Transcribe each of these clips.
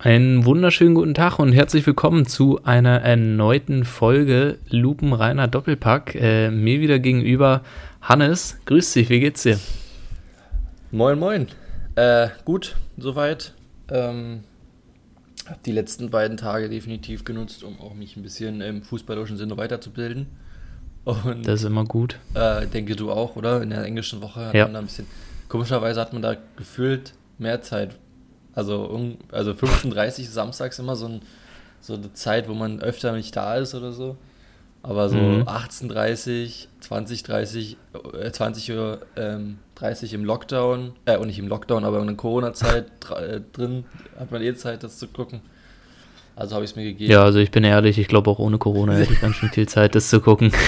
Einen wunderschönen guten Tag und herzlich willkommen zu einer erneuten Folge Lupenreiner Doppelpack. Äh, mir wieder gegenüber Hannes. Grüß dich, wie geht's dir? Moin, moin. Äh, gut, soweit. Ähm, habe die letzten beiden Tage definitiv genutzt, um auch mich ein bisschen im fußballerischen Sinne weiterzubilden. Und, das ist immer gut. Äh, denke du auch, oder? In der englischen Woche hat ja. man da ein bisschen. Komischerweise hat man da gefühlt mehr Zeit also, also 15.30 samstags immer so, ein, so eine Zeit, wo man öfter nicht da ist oder so. Aber so mhm. 18.30, 20.30, äh, 20 Uhr ähm, 30 im Lockdown, äh, und nicht im Lockdown, aber in der Corona-Zeit äh, drin hat man eh Zeit, das zu gucken. Also habe ich es mir gegeben. Ja, also ich bin ehrlich, ich glaube auch ohne Corona hätte ich ganz schön viel Zeit, das zu gucken.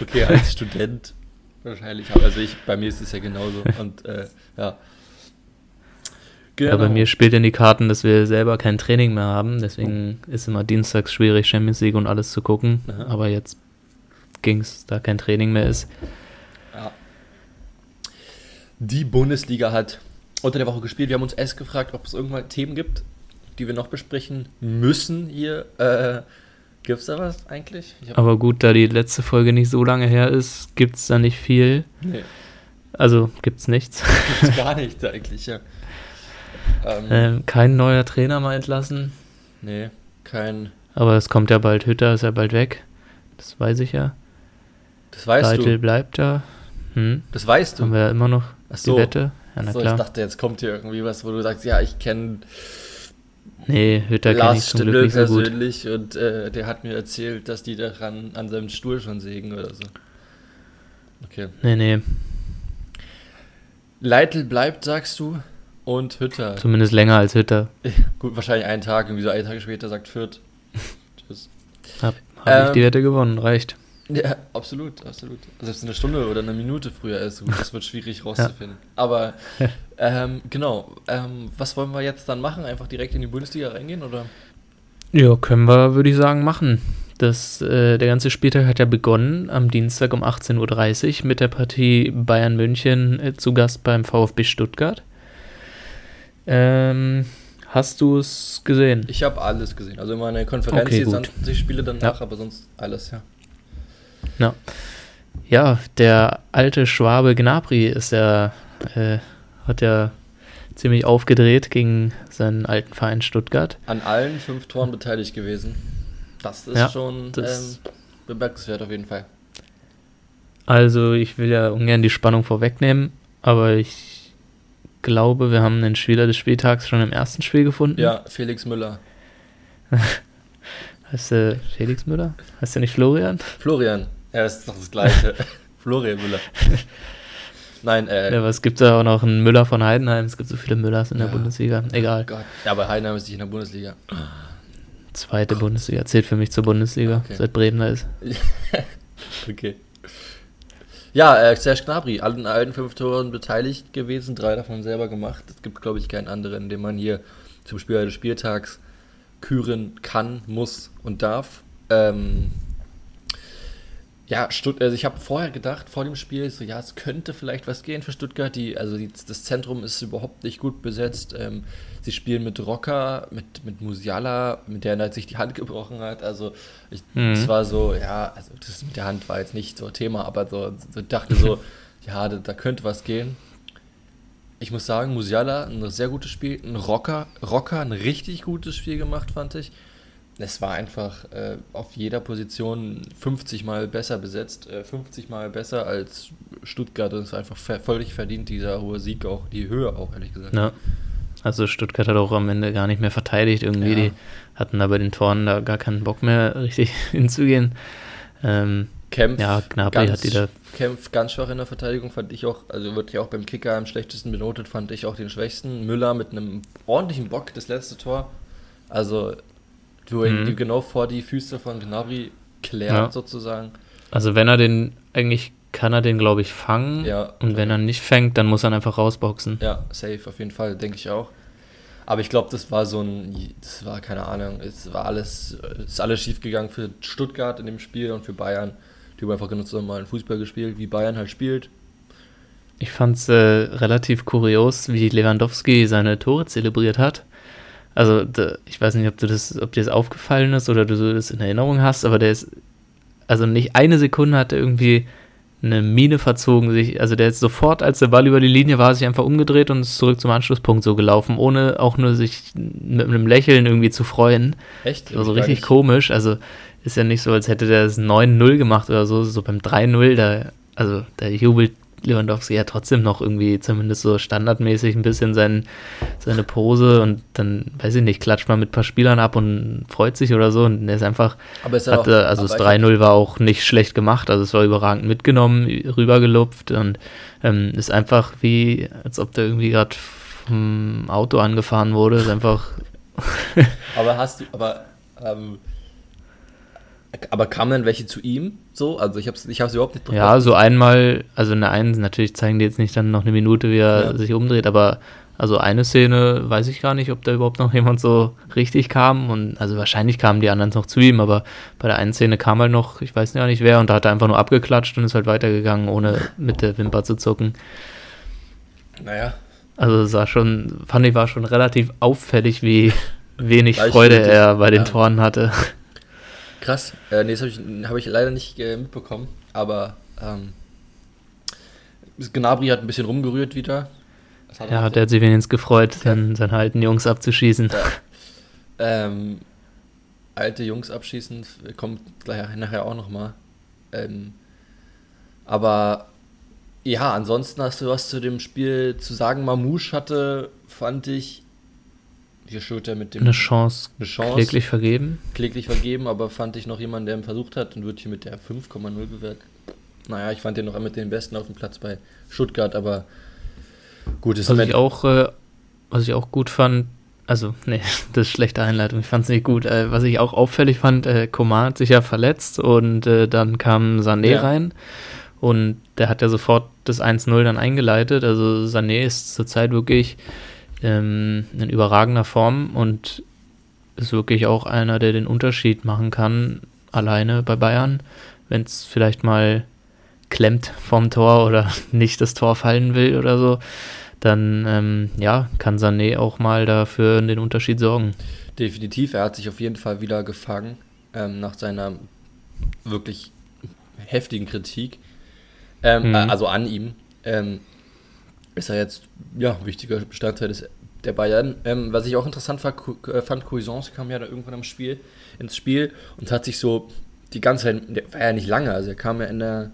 Okay, als Student wahrscheinlich. Also ich, bei mir ist es ja genauso. Und äh, ja, Genau. Ja, bei mir spielt in die Karten, dass wir selber kein Training mehr haben. Deswegen oh. ist immer dienstags schwierig, Champions League und alles zu gucken. Aha. Aber jetzt ging es, da kein Training mehr ist. Ja. Die Bundesliga hat unter der Woche gespielt. Wir haben uns erst gefragt, ob es irgendwann Themen gibt, die wir noch besprechen müssen hier. Äh, gibt es da was eigentlich? Aber gut, da die letzte Folge nicht so lange her ist, gibt es da nicht viel. Nee. Also gibt es nichts. Gibt es gar nichts eigentlich, ja. Ähm, ähm, kein neuer Trainer mal entlassen. Nee, kein. Aber es kommt ja bald, Hütter ist ja bald weg. Das weiß ich ja. Das weißt Leitl du. bleibt da. Hm? Das weißt du. Haben wir ja immer noch Ach so. die Wette. Ja, na so, klar. Ich dachte, jetzt kommt hier irgendwie was, wo du sagst, ja, ich kenne. Nee, Hütter kenne ich zum Glück nicht so persönlich gut. und äh, der hat mir erzählt, dass die daran an seinem Stuhl schon sägen oder so. Okay. Nee, nee. Leitl bleibt, sagst du? Und Hütter. Zumindest länger als Hütter. Gut, wahrscheinlich einen Tag, irgendwie so einen Tag später sagt Fürth. Tschüss. Hab, hab ähm, ich die Wette gewonnen, reicht. Ja, absolut, absolut. Selbst eine Stunde oder eine Minute früher ist gut, das wird schwierig rauszufinden. Ja. Aber ähm, genau, ähm, was wollen wir jetzt dann machen? Einfach direkt in die Bundesliga reingehen oder? Ja, können wir, würde ich sagen, machen. Das, äh, der ganze Spieltag hat ja begonnen am Dienstag um 18.30 Uhr mit der Partie Bayern München äh, zu Gast beim VfB Stuttgart. Ähm, hast du es gesehen? Ich habe alles gesehen. Also immer eine Konferenz, okay, die Spiele danach, ja. aber sonst alles, ja. Ja. Ja, der alte Schwabe Gnabry ist ja, äh, hat ja ziemlich aufgedreht gegen seinen alten Verein Stuttgart. An allen fünf Toren beteiligt gewesen. Das ist ja, schon das ähm, bemerkenswert auf jeden Fall. Also ich will ja ungern die Spannung vorwegnehmen, aber ich glaube, wir haben einen Spieler des Spieltags schon im ersten Spiel gefunden. Ja, Felix Müller. heißt der Felix Müller? Heißt der nicht Florian? Florian. Ja, das ist doch das Gleiche. Florian Müller. Nein, äh. Ja, aber es gibt ja auch noch einen Müller von Heidenheim. Es gibt so viele Müllers in der ja. Bundesliga. Egal. Gott. Ja, aber Heidenheim ist nicht in der Bundesliga. Zweite Gott. Bundesliga. Zählt für mich zur Bundesliga, okay. seit Bremen da ist. okay. Ja, äh, Serge Gnabry, an allen fünf Toren beteiligt gewesen, drei davon selber gemacht. Es gibt, glaube ich, keinen anderen, den man hier zum Spieler des Spieltags küren kann, muss und darf. Ähm, ja, Stutt also ich habe vorher gedacht, vor dem Spiel, so ja, es könnte vielleicht was gehen für Stuttgart. Die, also die, das Zentrum ist überhaupt nicht gut besetzt. Ähm, sie spielen mit Rocker, mit, mit Musiala, mit der er sich die Hand gebrochen hat. Also ich, mhm. es war so, ja, also das mit der Hand war jetzt nicht so Thema, aber so, so dachte so, ja, da, da, könnte was gehen. Ich muss sagen, Musiala ein sehr gutes Spiel, ein Rocker, Rocker ein richtig gutes Spiel gemacht, fand ich es war einfach äh, auf jeder Position 50 Mal besser besetzt, äh, 50 Mal besser als Stuttgart. Und es war einfach völlig verdient, dieser hohe Sieg, auch die Höhe auch, ehrlich gesagt. Ja. Also Stuttgart hat auch am Ende gar nicht mehr verteidigt. Irgendwie, ja. die hatten da bei den Toren da gar keinen Bock mehr richtig hinzugehen. Ähm, Kempf, ja, Gnabry hat die da. Kempf ganz schwach in der Verteidigung, fand ich auch, also wird ja auch beim Kicker am schlechtesten benotet, fand ich auch den schwächsten. Müller mit einem ordentlichen Bock, das letzte Tor. Also Du mhm. genau vor die Füße von Gnabry klärt ja. sozusagen. Also wenn er den, eigentlich kann er den, glaube ich, fangen. Ja. Und wenn er nicht fängt, dann muss er einfach rausboxen. Ja, safe, auf jeden Fall, denke ich auch. Aber ich glaube, das war so ein, das war keine Ahnung, es war alles, ist alles schief gegangen für Stuttgart in dem Spiel und für Bayern. Die haben einfach genutzt normalen Fußball gespielt, wie Bayern halt spielt. Ich fand es äh, relativ kurios, wie Lewandowski seine Tore zelebriert hat. Also, da, ich weiß nicht, ob du das, ob dir das aufgefallen ist oder du das in Erinnerung hast, aber der ist, also nicht eine Sekunde hat er irgendwie eine Mine verzogen, sich, also der ist sofort, als der Ball über die Linie war, sich einfach umgedreht und ist zurück zum Anschlusspunkt so gelaufen, ohne auch nur sich mit einem Lächeln irgendwie zu freuen. Echt? Also richtig nicht. komisch. Also ist ja nicht so, als hätte der das 9-0 gemacht oder so, so beim 3-0, da, also da jubelt Lewandowski ja trotzdem noch irgendwie zumindest so standardmäßig ein bisschen sein, seine Pose und dann, weiß ich nicht, klatscht man mit ein paar Spielern ab und freut sich oder so und er ist einfach, aber ist hatte, auch, also das 3-0 war auch nicht schlecht gemacht, also es war überragend mitgenommen, rübergelupft und ähm, ist einfach wie, als ob der irgendwie gerade vom Auto angefahren wurde, ist einfach... aber hast du, aber ähm, aber kamen dann welche zu ihm so? Also ich habe es ich überhaupt nicht Ja, so einmal, also eine einen, natürlich zeigen die jetzt nicht dann noch eine Minute, wie er ja. sich umdreht, aber also eine Szene weiß ich gar nicht, ob da überhaupt noch jemand so richtig kam. Und also wahrscheinlich kamen die anderen noch zu ihm, aber bei der einen Szene kam halt noch, ich weiß gar nicht wer, und da hat er einfach nur abgeklatscht und ist halt weitergegangen, ohne mit der Wimper zu zucken. Naja. Also sah schon, fand ich, war schon relativ auffällig, wie wenig Freude er bei den ja. Toren hatte. Krass. Äh, nee, das habe ich, hab ich leider nicht äh, mitbekommen. Aber ähm, Gnabry hat ein bisschen rumgerührt wieder. Ja, der hat sich wenigstens gefreut, ja. dann seine alten Jungs abzuschießen. Ja. Ähm, alte Jungs abschießen kommt gleich nachher auch nochmal. Ähm, aber ja, ansonsten hast du was zu dem Spiel zu sagen. Mamouche hatte, fand ich, Schulter mit dem. Eine Chance, eine Chance. Kläglich vergeben. Kläglich vergeben, aber fand ich noch jemanden, der ihn versucht hat und wird hier mit der 5,0 bewertet. Naja, ich fand den noch mit den Besten auf dem Platz bei Stuttgart, aber gut ist was ich auch äh, Was ich auch gut fand, also, nee, das ist schlechte Einleitung, ich fand es nicht gut. Äh, was ich auch auffällig fand, äh, Komar hat sich ja verletzt und äh, dann kam Sané ja. rein und der hat ja sofort das 1-0 dann eingeleitet. Also Sané ist zurzeit wirklich ähm, in überragender Form und ist wirklich auch einer, der den Unterschied machen kann, alleine bei Bayern, wenn es vielleicht mal klemmt vom Tor oder nicht das Tor fallen will oder so, dann ähm, ja, kann Sané auch mal dafür den Unterschied sorgen. Definitiv, er hat sich auf jeden Fall wieder gefangen ähm, nach seiner wirklich heftigen Kritik, ähm, mhm. also an ihm. Ist er jetzt ja wichtiger Bestandteil des, der Bayern. Ähm, was ich auch interessant war, äh, fand, Cuisance kam ja da irgendwann im Spiel, ins Spiel und hat sich so die ganze Zeit, der war ja nicht lange, also er kam ja in der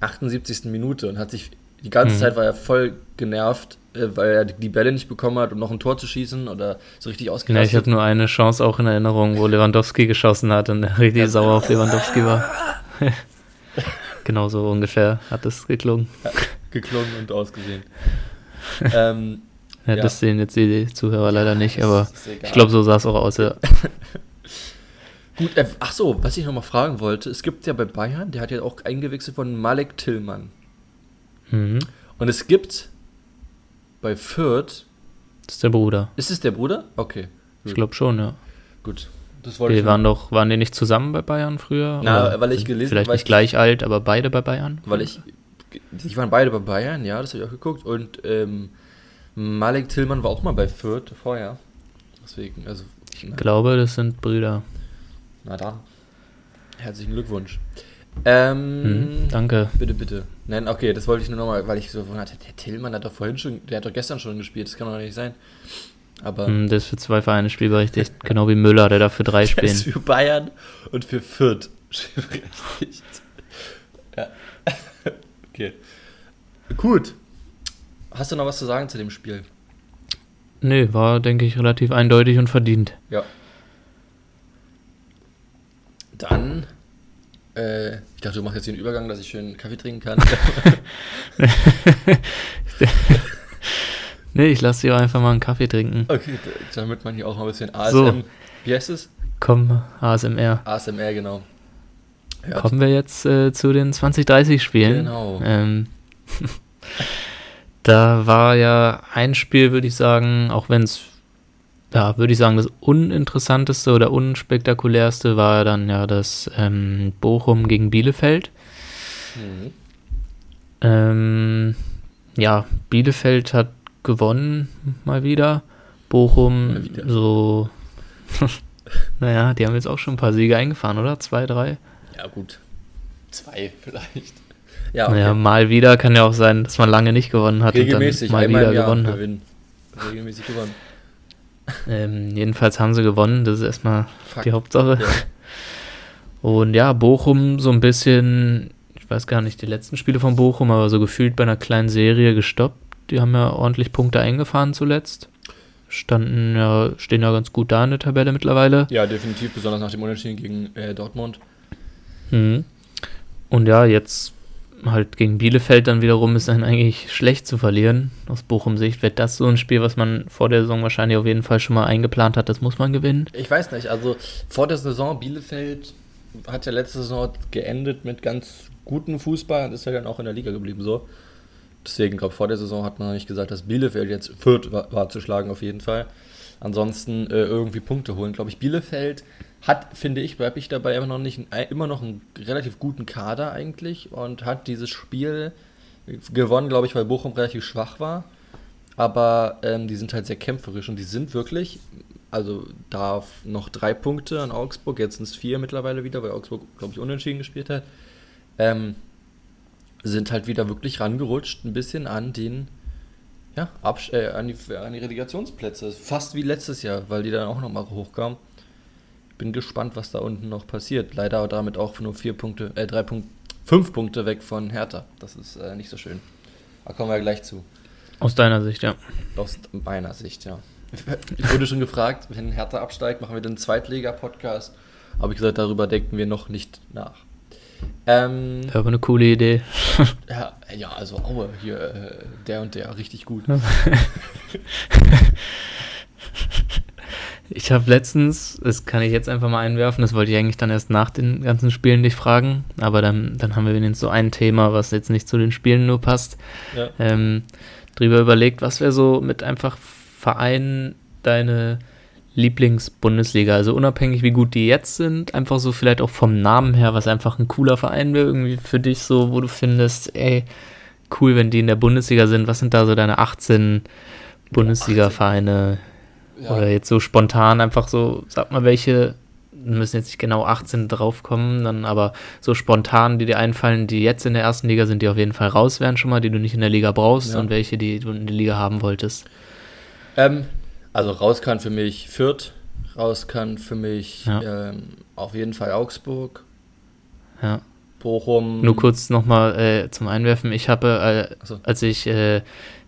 78. Minute und hat sich die ganze mhm. Zeit war er voll genervt, äh, weil er die Bälle nicht bekommen hat, um noch ein Tor zu schießen oder so richtig ausgerastet. Ja, ich habe nur eine Chance auch in Erinnerung, wo Lewandowski geschossen hat und er richtig ja. sauer auf Lewandowski war. genau so ungefähr hat es geklungen. Ja, geklungen und ausgesehen. ähm, ja, ja. Das sehen jetzt die Zuhörer leider nicht, aber ich glaube, so sah es auch aus, ja. Gut, äh, ach so, was ich nochmal fragen wollte, es gibt ja bei Bayern, der hat ja auch eingewechselt von Malek Tillmann. Mhm. Und es gibt bei Fürth. Das ist der Bruder. Ist es der Bruder? Okay. Ich glaube schon, ja. Gut. Das wollte die waren doch, waren die nicht zusammen bei Bayern früher? Na, weil ich gelesen Vielleicht nicht gleich alt, aber beide bei Bayern? Weil ich. Die waren beide bei Bayern, ja, das habe ich auch geguckt. Und ähm, Malik Tillmann war auch mal bei Fürth vorher. Deswegen, also. Ich ne. glaube, das sind Brüder. Na dann. Herzlichen Glückwunsch. Ähm, hm, danke. Bitte, bitte. Nein, okay, das wollte ich nur nochmal, weil ich so hatte, der Tillmann hat doch vorhin schon, der hat doch gestern schon gespielt, das kann doch nicht sein. Aber. Hm, der ist für zwei Vereine spielberechtigt, genau wie Müller, der darf für drei spielen. Der ist für Bayern und für Fürth spielberechtigt. ja. Okay. Gut. Hast du noch was zu sagen zu dem Spiel? Nee, war, denke ich, relativ eindeutig und verdient. Ja. Dann, äh, ich dachte, du machst jetzt hier einen Übergang, dass ich schön Kaffee trinken kann. nee, ich lasse dir einfach mal einen Kaffee trinken. Okay, damit man hier auch mal ein bisschen ASM. So. Wie heißt es? Komm, ASMR. ASMR, genau. Hört. Kommen wir jetzt äh, zu den 2030-Spielen. Genau. Ähm, Da war ja ein Spiel, würde ich sagen, auch wenn es, ja, würde ich sagen, das uninteressanteste oder unspektakulärste war dann ja das ähm, Bochum gegen Bielefeld. Mhm. Ähm, ja, Bielefeld hat gewonnen mal wieder Bochum so, naja, die haben jetzt auch schon ein paar Siege eingefahren, oder? Zwei, drei? Ja, gut. Zwei vielleicht. Ja, okay. Naja, mal wieder kann ja auch sein, dass man lange nicht gewonnen hat Regelmäßig, und dann mal wieder gewonnen gewinnen. hat. Regelmäßig gewonnen. Ähm, jedenfalls haben sie gewonnen, das ist erstmal Fuck. die Hauptsache. Ja. Und ja, Bochum so ein bisschen, ich weiß gar nicht, die letzten Spiele von Bochum, aber so gefühlt bei einer kleinen Serie gestoppt. Die haben ja ordentlich Punkte eingefahren zuletzt. Standen ja, stehen ja ganz gut da in der Tabelle mittlerweile. Ja, definitiv, besonders nach dem Unentschieden gegen äh, Dortmund. Mhm. Und ja, jetzt halt gegen Bielefeld dann wiederum ist dann eigentlich schlecht zu verlieren. Aus Bochum Sicht wird das so ein Spiel, was man vor der Saison wahrscheinlich auf jeden Fall schon mal eingeplant hat, das muss man gewinnen. Ich weiß nicht, also vor der Saison Bielefeld hat ja letzte Saison geendet mit ganz gutem Fußball und ist ja dann auch in der Liga geblieben so. Deswegen, glaube vor der Saison hat man nicht gesagt, dass Bielefeld jetzt Fürth war, war zu schlagen auf jeden Fall. Ansonsten äh, irgendwie Punkte holen. Glaube ich, Bielefeld hat, finde ich, bleibe ich dabei immer noch nicht, immer noch einen relativ guten Kader eigentlich und hat dieses Spiel gewonnen, glaube ich, weil Bochum relativ schwach war. Aber ähm, die sind halt sehr kämpferisch und die sind wirklich, also da noch drei Punkte an Augsburg, jetzt sind es vier mittlerweile wieder, weil Augsburg, glaube ich, unentschieden gespielt hat. Ähm, sind halt wieder wirklich rangerutscht, ein bisschen an den, ja, Absch äh, an, die, an die Relegationsplätze. Fast wie letztes Jahr, weil die dann auch nochmal hochkamen bin gespannt, was da unten noch passiert. Leider damit auch nur vier Punkte, äh, drei Punkte, fünf Punkte weg von Hertha. Das ist äh, nicht so schön. Da kommen wir gleich zu. Aus deiner Sicht, ja. Aus meiner Sicht, ja. Ich wurde schon gefragt, wenn Hertha absteigt, machen wir den Zweitliga-Podcast. Habe ich gesagt, darüber denken wir noch nicht nach. Ähm, ja, aber eine coole Idee. ja, ja, also Aue, hier, äh, der und der, richtig gut. Ich habe letztens, das kann ich jetzt einfach mal einwerfen, das wollte ich eigentlich dann erst nach den ganzen Spielen dich fragen, aber dann, dann haben wir wenigstens so ein Thema, was jetzt nicht zu den Spielen nur passt, ja. ähm, drüber überlegt, was wäre so mit einfach Vereinen deine Lieblingsbundesliga, also unabhängig wie gut die jetzt sind, einfach so vielleicht auch vom Namen her, was einfach ein cooler Verein wäre irgendwie für dich so, wo du findest, ey, cool, wenn die in der Bundesliga sind, was sind da so deine 18 Bundesliga-Vereine? Ja. Oder jetzt so spontan einfach so, sag mal, welche, müssen jetzt nicht genau 18 draufkommen, dann aber so spontan, die dir einfallen, die jetzt in der ersten Liga sind, die auf jeden Fall raus wären schon mal, die du nicht in der Liga brauchst ja. und welche, die du in der Liga haben wolltest. Ähm, also raus kann für mich Fürth, raus kann für mich ja. ähm, auf jeden Fall Augsburg. Ja. Bochum. Nur kurz nochmal äh, zum Einwerfen. Ich habe, äh, so. als ich äh,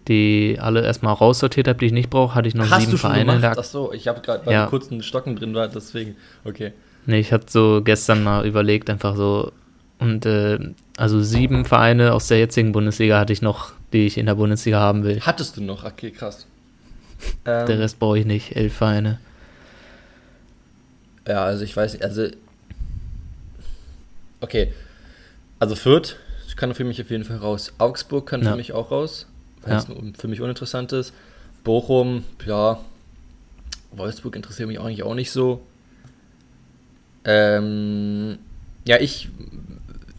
die alle erstmal raussortiert habe, die ich nicht brauche, hatte ich noch Hast sieben du schon Vereine. Gemacht? Ach so, ich habe gerade, ja. kurz einen Stocken drin war, deswegen, okay. Nee, ich hatte so gestern mal überlegt, einfach so, und äh, also sieben Vereine aus der jetzigen Bundesliga hatte ich noch, die ich in der Bundesliga haben will. Hattest du noch? Okay, krass. der ähm, Rest brauche ich nicht, elf Vereine. Ja, also ich weiß nicht, also. Okay. Also Fürth kann für mich auf jeden Fall raus. Augsburg kann ja. für mich auch raus weil ja. es für mich uninteressant ist. Bochum, ja, Wolfsburg interessiert mich eigentlich auch nicht so. Ähm, ja, ich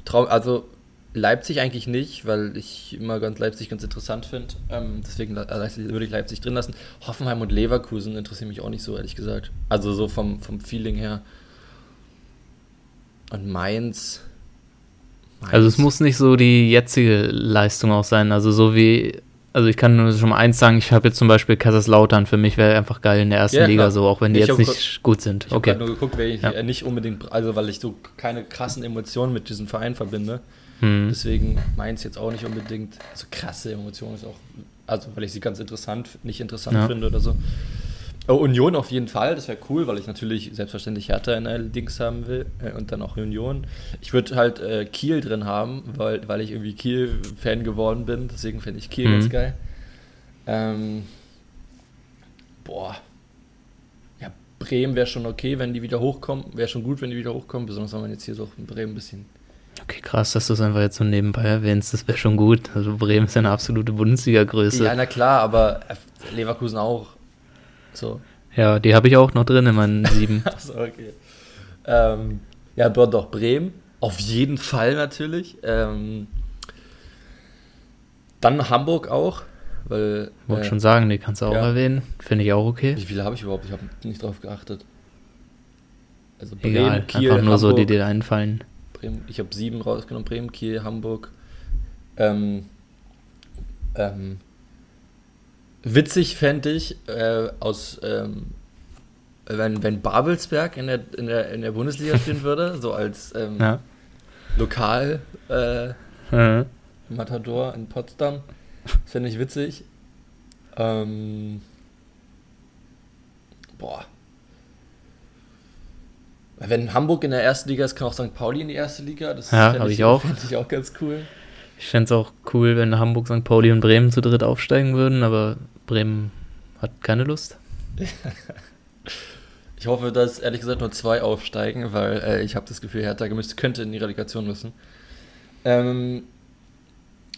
traue, also Leipzig eigentlich nicht, weil ich immer ganz Leipzig ganz interessant finde. Ähm, deswegen würde ich Leipzig drin lassen. Hoffenheim und Leverkusen interessieren mich auch nicht so, ehrlich gesagt. Also so vom, vom Feeling her. Und Mainz. Mainz. Also es muss nicht so die jetzige Leistung auch sein. Also so wie also ich kann nur schon mal eins sagen, ich habe jetzt zum Beispiel Kaiserslautern, für mich wäre einfach geil in der ersten ja, Liga so, auch wenn die ich jetzt nicht gut sind. Ich okay. habe nur geguckt, weil ich ja. nicht unbedingt, also weil ich so keine krassen Emotionen mit diesem Verein verbinde. Hm. Deswegen meins jetzt auch nicht unbedingt, so krasse Emotionen ist auch, also weil ich sie ganz interessant, nicht interessant ja. finde oder so. Oh, Union auf jeden Fall, das wäre cool, weil ich natürlich selbstverständlich Hertha in Dings haben will äh, und dann auch Union. Ich würde halt äh, Kiel drin haben, weil, weil ich irgendwie Kiel-Fan geworden bin, deswegen finde ich Kiel mhm. ganz geil. Ähm, boah. Ja, Bremen wäre schon okay, wenn die wieder hochkommen. Wäre schon gut, wenn die wieder hochkommen, besonders wenn man jetzt hier so in Bremen ein bisschen Okay, krass, dass du es einfach jetzt so nebenbei erwähnst. Das wäre schon gut. Also Bremen ist eine absolute Bundesliga-Größe. Ja, na klar, aber Leverkusen auch. So. Ja, die habe ich auch noch drin in meinen sieben. Achso, okay. Ähm, ja, dort doch Bremen. Auf jeden Fall natürlich. Ähm, dann Hamburg auch. Weil, Wollte äh, schon sagen, die kannst du auch ja. erwähnen. Finde ich auch okay. Wie viele habe ich überhaupt? Ich habe nicht drauf geachtet. Also Bremen, Egal, Kiel, einfach nur Hamburg, so, die dir einfallen. Bremen, ich habe sieben rausgenommen. Bremen, Kiel, Hamburg. Ähm, ähm, witzig fände ich, äh, aus, ähm, wenn, wenn Babelsberg in der, in, der, in der Bundesliga spielen würde, so als ähm, ja. Lokal äh, mhm. Matador in Potsdam. Das fände ich witzig. Ähm, boah. Wenn Hamburg in der ersten Liga ist, kann auch St. Pauli in die erste Liga. Das ja, habe ich auch. Finde ich auch ganz cool. Ich fände es auch cool, wenn Hamburg, St. Pauli und Bremen zu dritt aufsteigen würden, aber Bremen hat keine Lust. ich hoffe, dass ehrlich gesagt nur zwei aufsteigen, weil äh, ich habe das Gefühl, Hertha müsste, könnte in die Relegation müssen. Ähm,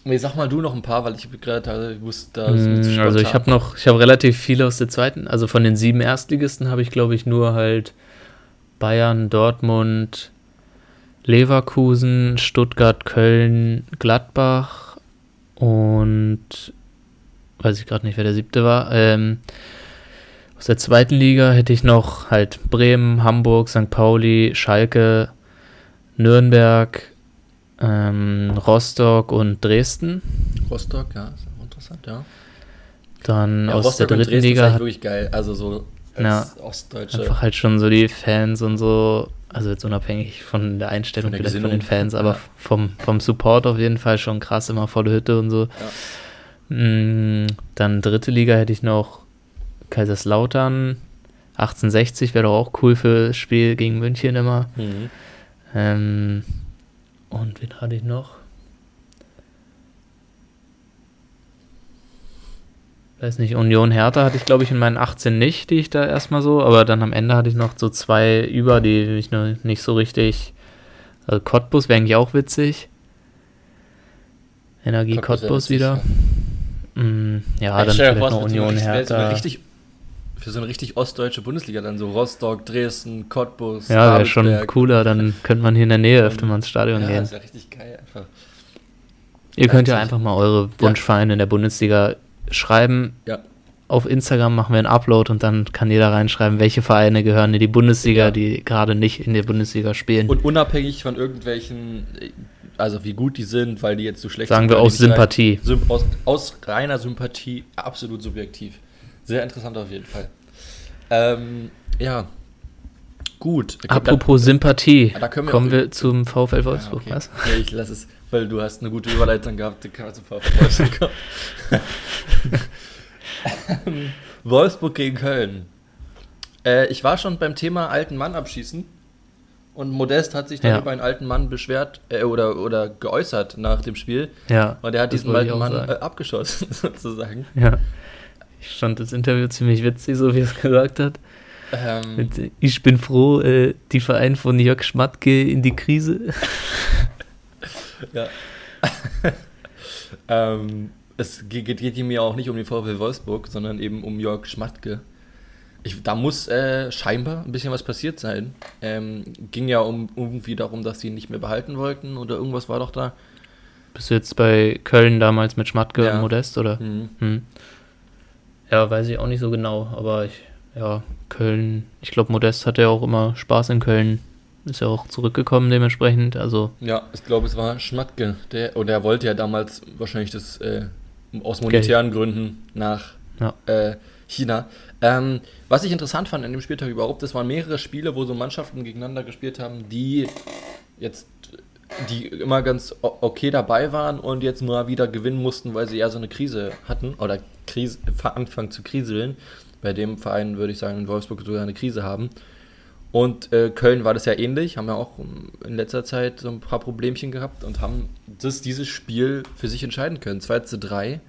Nee, sag mal du noch ein paar, weil ich gerade also wusste, da mm, Also ich habe noch, ich habe relativ viele aus der zweiten, also von den sieben Erstligisten habe ich glaube ich nur halt Bayern, Dortmund, Leverkusen, Stuttgart, Köln, Gladbach und weiß ich gerade nicht, wer der siebte war. Ähm, aus der zweiten Liga hätte ich noch halt Bremen, Hamburg, St. Pauli, Schalke, Nürnberg, ähm, Rostock und Dresden. Rostock, ja, ist auch interessant, ja. Dann ja, aus Rostock der dritten Liga. Ist wirklich geil, also so ja, Ostdeutsche. Einfach halt schon so die Fans und so, also jetzt unabhängig von der Einstellung von der vielleicht von den Fans, aber ja. vom, vom Support auf jeden Fall schon krass, immer volle Hütte und so. Ja. Mm, dann dritte Liga hätte ich noch Kaiserslautern, 1860 wäre doch auch cool für das Spiel gegen München immer. Mhm. Ähm, und wen hatte ich noch? Weiß nicht, Union Hertha hatte ich, glaube ich, in meinen 18 nicht, die ich da erstmal so, aber dann am Ende hatte ich noch so zwei über, die mich noch nicht so richtig. Also Cottbus wäre eigentlich auch witzig. Energie Cottbus, Cottbus wieder. Ja, mm, ja dann vielleicht noch Union Hertha. Richtig für so eine richtig ostdeutsche Bundesliga dann so Rostock, Dresden, Cottbus. Ja, wäre schon cooler, dann könnte man hier in der Nähe öfter mal ins Stadion ja, gehen. Ja, ist ja richtig geil einfach. Ihr könnt ja einfach mal eure Wunschvereine ja. in der Bundesliga schreiben. Ja. Auf Instagram machen wir einen Upload und dann kann jeder reinschreiben, welche Vereine gehören in die Bundesliga, ja. die gerade nicht in der Bundesliga spielen. Und unabhängig von irgendwelchen, also wie gut die sind, weil die jetzt so schlecht Sagen sind. Sagen wir aus Sympathie. Aus, aus reiner Sympathie, absolut subjektiv. Sehr interessant auf jeden Fall. Ähm, ja, gut. Apropos dann, Sympathie, da wir kommen wir zum VfL Wolfsburg, ja, okay. was? Ja, ich lasse es, weil du hast eine gute Überleitung gehabt, wir zum VfL Wolfsburg. Wolfsburg gegen Köln. Äh, ich war schon beim Thema alten Mann abschießen und Modest hat sich dann ja. über einen alten Mann beschwert äh, oder, oder geäußert nach dem Spiel. Ja. Und er hat diesen alten Mann äh, abgeschossen, sozusagen. Ja. Ich fand das Interview ziemlich witzig, so wie er es gesagt hat. Ähm, ich bin froh, äh, die Verein von Jörg Schmatke in die Krise. ja. ähm, es geht, geht mir auch nicht um den VfL Wolfsburg, sondern eben um Jörg Schmatke. Ich, da muss äh, scheinbar ein bisschen was passiert sein. Ähm, ging ja um, irgendwie darum, dass sie ihn nicht mehr behalten wollten oder irgendwas war doch da. Bist du jetzt bei Köln damals mit Schmatke ja. und Modest, oder? Mhm. Hm. Ja, weiß ich auch nicht so genau, aber ich, ja, Köln, ich glaube, Modest hatte ja auch immer Spaß in Köln. Ist ja auch zurückgekommen dementsprechend, also. Ja, ich glaube, es war Schmatke, der, oder er wollte ja damals wahrscheinlich das, äh, aus monetären Geld. Gründen nach ja. äh, China. Ähm, was ich interessant fand an dem Spieltag überhaupt, das waren mehrere Spiele, wo so Mannschaften gegeneinander gespielt haben, die jetzt die immer ganz okay dabei waren und jetzt mal wieder gewinnen mussten, weil sie eher so eine Krise hatten oder Krise, anfangen zu kriseln. Bei dem Verein würde ich sagen, in Wolfsburg sogar eine Krise haben. Und äh, Köln war das ja ähnlich, haben ja auch in letzter Zeit so ein paar Problemchen gehabt und haben das, dieses Spiel für sich entscheiden können. 2 zu 3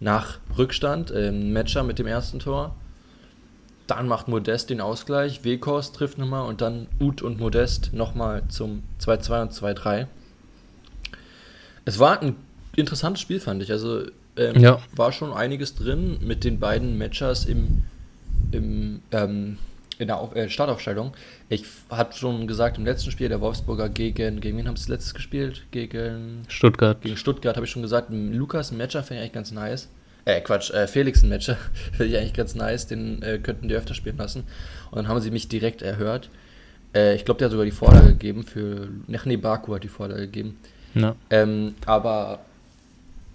nach Rückstand, äh, Matcher mit dem ersten Tor. Dann macht Modest den Ausgleich, Wekos trifft nochmal und dann Ut und Modest nochmal zum 2-2 und 2-3. Es war ein interessantes Spiel, fand ich. Also ähm, ja. war schon einiges drin mit den beiden Matchers im, im, ähm, in der Auf äh, Startaufstellung. Ich habe schon gesagt, im letzten Spiel der Wolfsburger gegen, gegen wen haben sie letztes gespielt? Gegen Stuttgart. Gegen Stuttgart habe ich schon gesagt, Lukas Matcher finde ich eigentlich ganz nice. äh, Quatsch, äh, Felix ein Matcher. Finde ich eigentlich ganz nice, den äh, könnten die öfter spielen lassen. Und dann haben sie mich direkt erhört. Äh, ich glaube, der hat sogar die Vorlage gegeben für, ach nee, Baku hat die Vorlage gegeben. Ja. Ähm, aber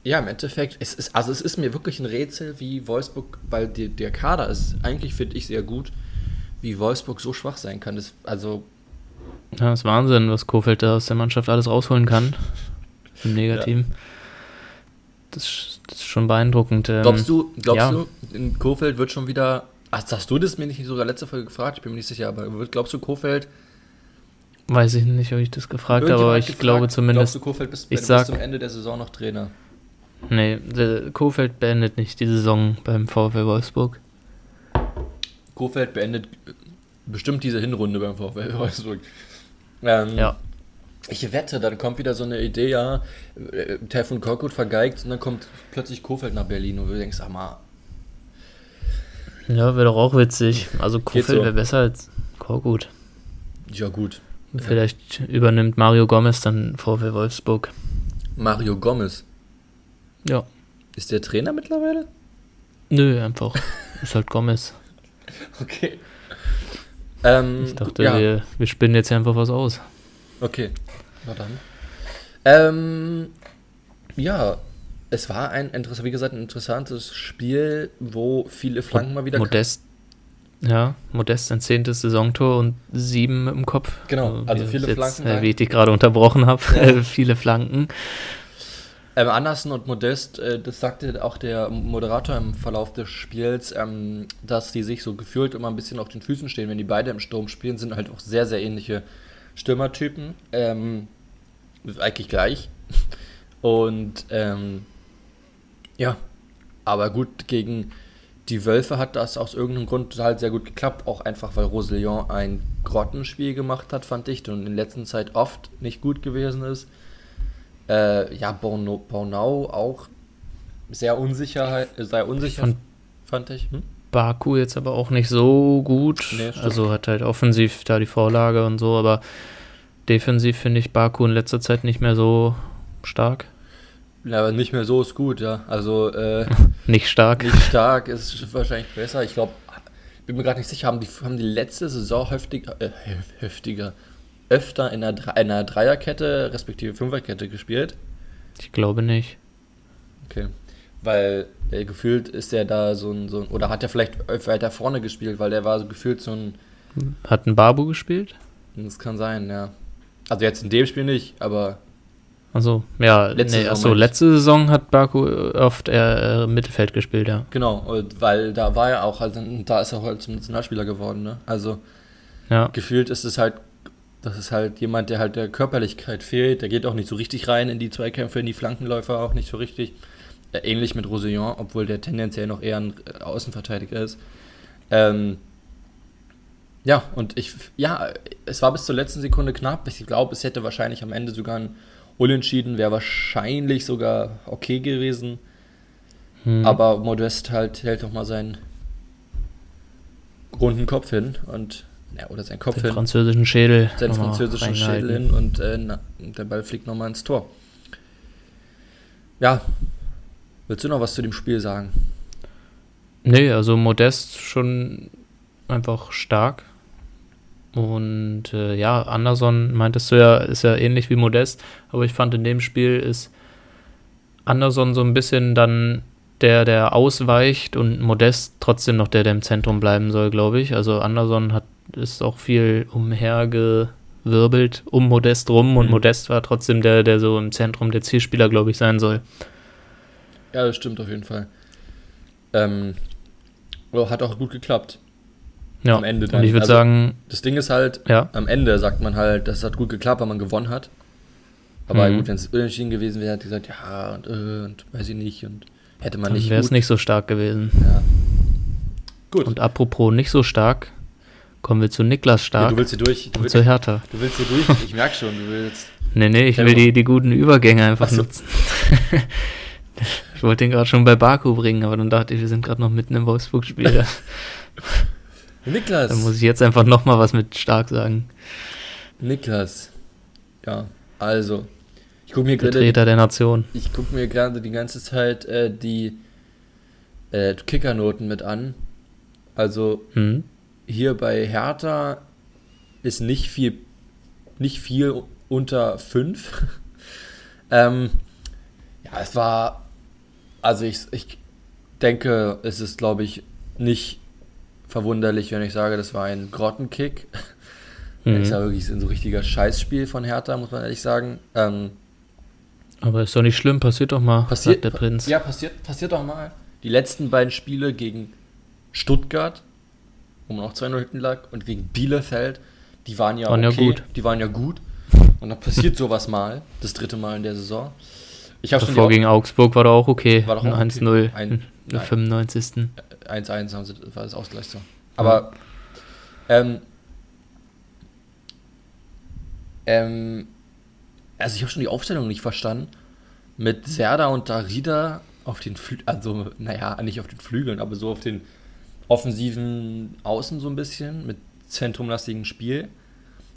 ja, im Endeffekt, es ist, also es ist mir wirklich ein Rätsel, wie Wolfsburg, weil die, der Kader ist eigentlich, finde ich, sehr gut, wie Wolfsburg so schwach sein kann. Das, also. Ja, das ist Wahnsinn, was Kofeld da aus der Mannschaft alles rausholen kann. Im Negativen. Ja. Das, das, ist schon beeindruckend. Ähm, glaubst du, glaubst ja. du, in Kofeld wird schon wieder. Ach, hast du das mir nicht sogar letzte Folge gefragt? Ich bin mir nicht sicher, aber glaubst du, Kofeld Weiß ich nicht, ob ich das gefragt habe, aber ich gefragt, glaube zumindest. Glaubst du, Kofeld bis, ich sag, bis zum Ende der Saison noch Trainer? Nee, Kofeld beendet nicht die Saison beim VfL Wolfsburg. Kofeld beendet bestimmt diese Hinrunde beim VfL Wolfsburg. Ähm, ja. Ich wette, dann kommt wieder so eine Idee, ja, äh, Telefon Korkut vergeigt und dann kommt plötzlich Kofeld nach Berlin und du denkst, sag mal. Ja, wäre doch auch witzig. Also Kofeld so. wäre besser als Korkut. Ja, gut. Vielleicht ja. übernimmt Mario Gomez dann VfL Wolfsburg. Mario Gomez? Ja. Ist der Trainer mittlerweile? Nö, einfach. ist halt Gomez. Okay. Ähm, ich dachte, ja. wir, wir spinnen jetzt einfach was aus. Okay, na dann. Ähm, ja, es war ein, wie gesagt, ein interessantes Spiel, wo viele Flanken mal wieder. Modest, ja, Modest ein zehntes Saisontor und sieben im Kopf. Genau, also, also viele jetzt, Flanken. Äh, wie ich dich gerade unterbrochen habe, ja. viele Flanken. Ähm, Andersen und Modest, äh, das sagte auch der Moderator im Verlauf des Spiels, ähm, dass die sich so gefühlt immer ein bisschen auf den Füßen stehen, wenn die beide im Sturm spielen, sind halt auch sehr, sehr ähnliche Stürmertypen. Ähm, eigentlich gleich. Und ähm, ja, aber gut, gegen die Wölfe hat das aus irgendeinem Grund halt sehr gut geklappt, auch einfach weil Rosillon ein Grottenspiel gemacht hat, fand ich, und in letzter Zeit oft nicht gut gewesen ist. Äh, ja, Bornau, Bornau auch sehr unsicher, sehr unsicher, fand, fand ich. Hm? Baku jetzt aber auch nicht so gut. Nee, also hat halt offensiv da die Vorlage und so, aber defensiv finde ich Baku in letzter Zeit nicht mehr so stark. Ja, aber nicht mehr so ist gut, ja. Also äh, nicht stark. Nicht stark ist wahrscheinlich besser. Ich glaube, bin mir gerade nicht sicher, haben die, haben die letzte Saison heftiger, äh, heftiger, öfter in einer, einer Dreierkette respektive Fünferkette gespielt? Ich glaube nicht. Okay. Weil äh, gefühlt ist er da so ein, so ein, oder hat er vielleicht weiter vorne gespielt, weil der war so gefühlt so ein. Hat ein Babu gespielt? Das kann sein, ja. Also jetzt in dem Spiel nicht, aber. Also ja, letzte, nee, achso, letzte Saison hat Baku oft eher äh, Mittelfeld gespielt, ja. Genau, weil da war er auch, halt, da ist er auch halt zum Nationalspieler geworden, ne? Also ja. gefühlt ist es halt das ist halt jemand, der halt der Körperlichkeit fehlt. Der geht auch nicht so richtig rein in die Zweikämpfe, in die Flankenläufer auch nicht so richtig. Äh, ähnlich mit Rosillon, obwohl der tendenziell noch eher ein äh, Außenverteidiger ist. Ähm, ja, und ich, ja, es war bis zur letzten Sekunde knapp. Ich glaube, es hätte wahrscheinlich am Ende sogar ein Unentschieden, wäre wahrscheinlich sogar okay gewesen. Hm. Aber Modest halt hält doch mal seinen runden Kopf hin und ja, oder sein Kopf den hin. französischen Schädel. Seinen französischen Schädel hin und äh, na, der Ball fliegt nochmal ins Tor. Ja, willst du noch was zu dem Spiel sagen? Nee, also Modest schon einfach stark. Und äh, ja, Anderson meintest du ja, ist ja ähnlich wie Modest, aber ich fand in dem Spiel ist Anderson so ein bisschen dann der, der ausweicht und Modest trotzdem noch der, der im Zentrum bleiben soll, glaube ich. Also Anderson hat ist auch viel umhergewirbelt um Modest rum und mhm. Modest war trotzdem der, der so im Zentrum der Zielspieler, glaube ich, sein soll. Ja, das stimmt auf jeden Fall. Ähm, hat auch gut geklappt. Ja, am Ende dann. Und ich würde also, sagen. Das Ding ist halt, ja. am Ende sagt man halt, das hat gut geklappt, weil man gewonnen hat. Aber mhm. gut, wenn es unentschieden gewesen wäre, hätte gesagt, ja, und, äh, und weiß ich nicht, und hätte man dann nicht. Wäre es nicht so stark gewesen. Ja. Gut. Und apropos nicht so stark, Kommen wir zu Niklas Stark. Ja, du willst hier durch. Du willst, zu Hertha. Du willst hier durch. Ich merke schon, du willst. Nee, nee, ich will die, die guten Übergänge einfach so. nutzen. ich wollte den gerade schon bei Baku bringen, aber dann dachte ich, wir sind gerade noch mitten im Wolfsburg-Spiel. Niklas. Dann muss ich jetzt einfach nochmal was mit Stark sagen. Niklas. Ja, also. Ich gucke mir gerade. Vertreter der Nation. Ich gucke mir gerade die ganze Zeit äh, die äh, Kickernoten mit an. Also mhm. Hier bei Hertha ist nicht viel, nicht viel unter 5. ähm, ja, es war, also ich, ich denke, es ist, glaube ich, nicht verwunderlich, wenn ich sage, das war ein Grottenkick. Mhm. Das war wirklich ein so richtiger Scheißspiel von Hertha, muss man ehrlich sagen. Ähm, Aber ist doch nicht schlimm, passiert doch mal, passiert, der Prinz. Ja, passiert, passiert doch mal. Die letzten beiden Spiele gegen Stuttgart, wo man auch 2-0 hinten lag, und gegen Bielefeld, die waren ja, waren okay, ja gut. Die waren ja gut. Und dann passiert sowas mal, das dritte Mal in der Saison. Ich Davor gegen Augsburg war doch auch okay. War doch 1-0 in der 95. 1-1 haben sie, war das Ausgleich so. Aber ähm, ähm, also ich habe schon die Aufstellung nicht verstanden. Mit Serda und Darida auf den Flügeln, also naja, nicht auf den Flügeln, aber so auf den offensiven Außen so ein bisschen, mit zentrumlastigen Spiel.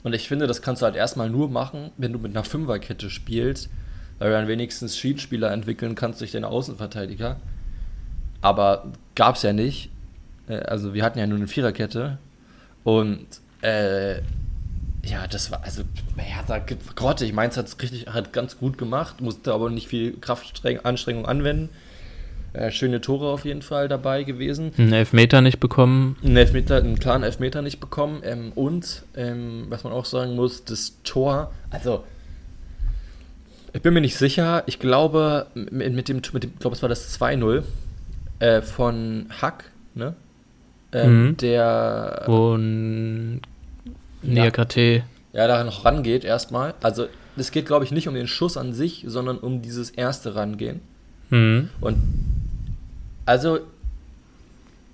Und ich finde, das kannst du halt erstmal nur machen, wenn du mit einer Fünferkette spielst, weil du dann wenigstens Schiedsspieler entwickeln kannst durch den Außenverteidiger. Aber gab es ja nicht. Äh, also wir hatten ja nur eine Viererkette. Und äh, ja, das war, also, da Grotte, ich Mainz hat es richtig, hat ganz gut gemacht, musste aber nicht viel Kraftanstrengung anwenden. Äh, schöne Tore auf jeden Fall dabei gewesen. Einen Elfmeter nicht bekommen. Einen Elfmeter, einen klaren Elfmeter nicht bekommen. Ähm, und, ähm, was man auch sagen muss, das Tor, also ich bin mir nicht sicher, ich glaube, mit, mit dem, mit dem ich glaube, es war das 2-0 äh, von Hack, ne? Ähm, mhm. Der. Und Niakate. Ja, da noch rangeht erstmal. Also, es geht, glaube ich, nicht um den Schuss an sich, sondern um dieses erste Rangehen. Mhm. Und also,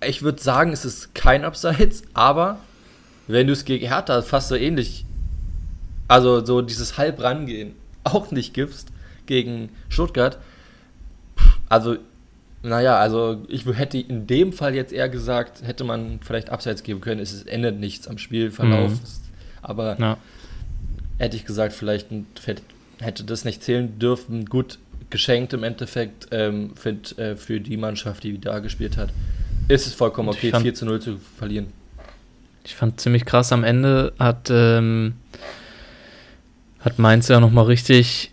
ich würde sagen, es ist kein Abseits, aber wenn du es gegen Hertha fast so ähnlich, also so dieses halb rangehen auch nicht gibst gegen Stuttgart, also naja, also ich hätte in dem Fall jetzt eher gesagt, hätte man vielleicht Abseits geben können, es ändert nichts am Spielverlauf. Mhm. Aber ja. hätte ich gesagt, vielleicht hätte das nicht zählen dürfen. Gut, geschenkt im Endeffekt ähm, find, äh, für die Mannschaft, die da gespielt hat. Ist es vollkommen okay, fand, 4 zu 0 zu verlieren. Ich fand ziemlich krass, am Ende hat, ähm, hat Mainz ja nochmal richtig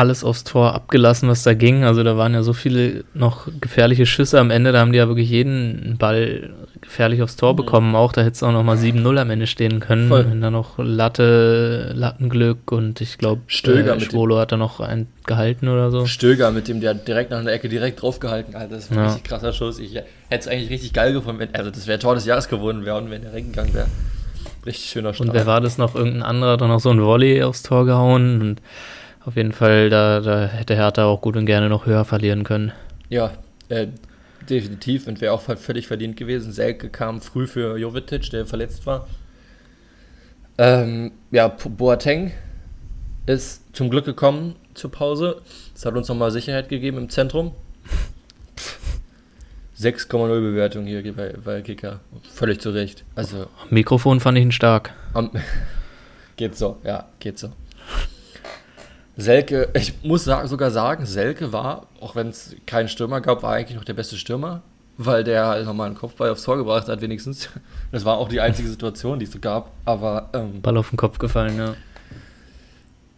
alles aufs Tor abgelassen, was da ging. Also da waren ja so viele noch gefährliche Schüsse am Ende. Da haben die ja wirklich jeden Ball gefährlich aufs Tor mhm. bekommen. Auch da hätte es auch noch mal 7-0 am Ende stehen können. Voll. Wenn da noch Latte, Lattenglück und ich glaube, Stöger äh, Schwolo hat da noch einen gehalten oder so. Stöger mit dem der direkt nach der Ecke direkt draufgehalten. Alter, das war ein ja. richtig krasser Schuss. Ich hätte es eigentlich richtig geil gefunden, wenn, also das wäre Tor des Jahres geworden wäre, wenn der reingegangen wäre. Richtig schöner Start. Und wer war das noch? Irgendein anderer hat dann noch so ein Volley aufs Tor gehauen und auf jeden Fall, da, da hätte Hertha auch gut und gerne noch höher verlieren können. Ja, äh, definitiv und wäre auch völlig verdient gewesen. Selke kam früh für Jovetic, der verletzt war. Ähm, ja, Boateng ist zum Glück gekommen zur Pause. Das hat uns nochmal Sicherheit gegeben im Zentrum. 6,0 Bewertung hier bei, bei Kicker. Völlig zu Recht. Also, Mikrofon fand ich ihn stark. Um, geht so, ja, geht so. Selke, ich muss sogar sagen, Selke war, auch wenn es keinen Stürmer gab, war eigentlich noch der beste Stürmer, weil der halt nochmal einen Kopfball aufs Tor gebracht hat, wenigstens. Das war auch die einzige Situation, die es so gab. Aber. Ähm, Ball auf den Kopf gefallen, ja.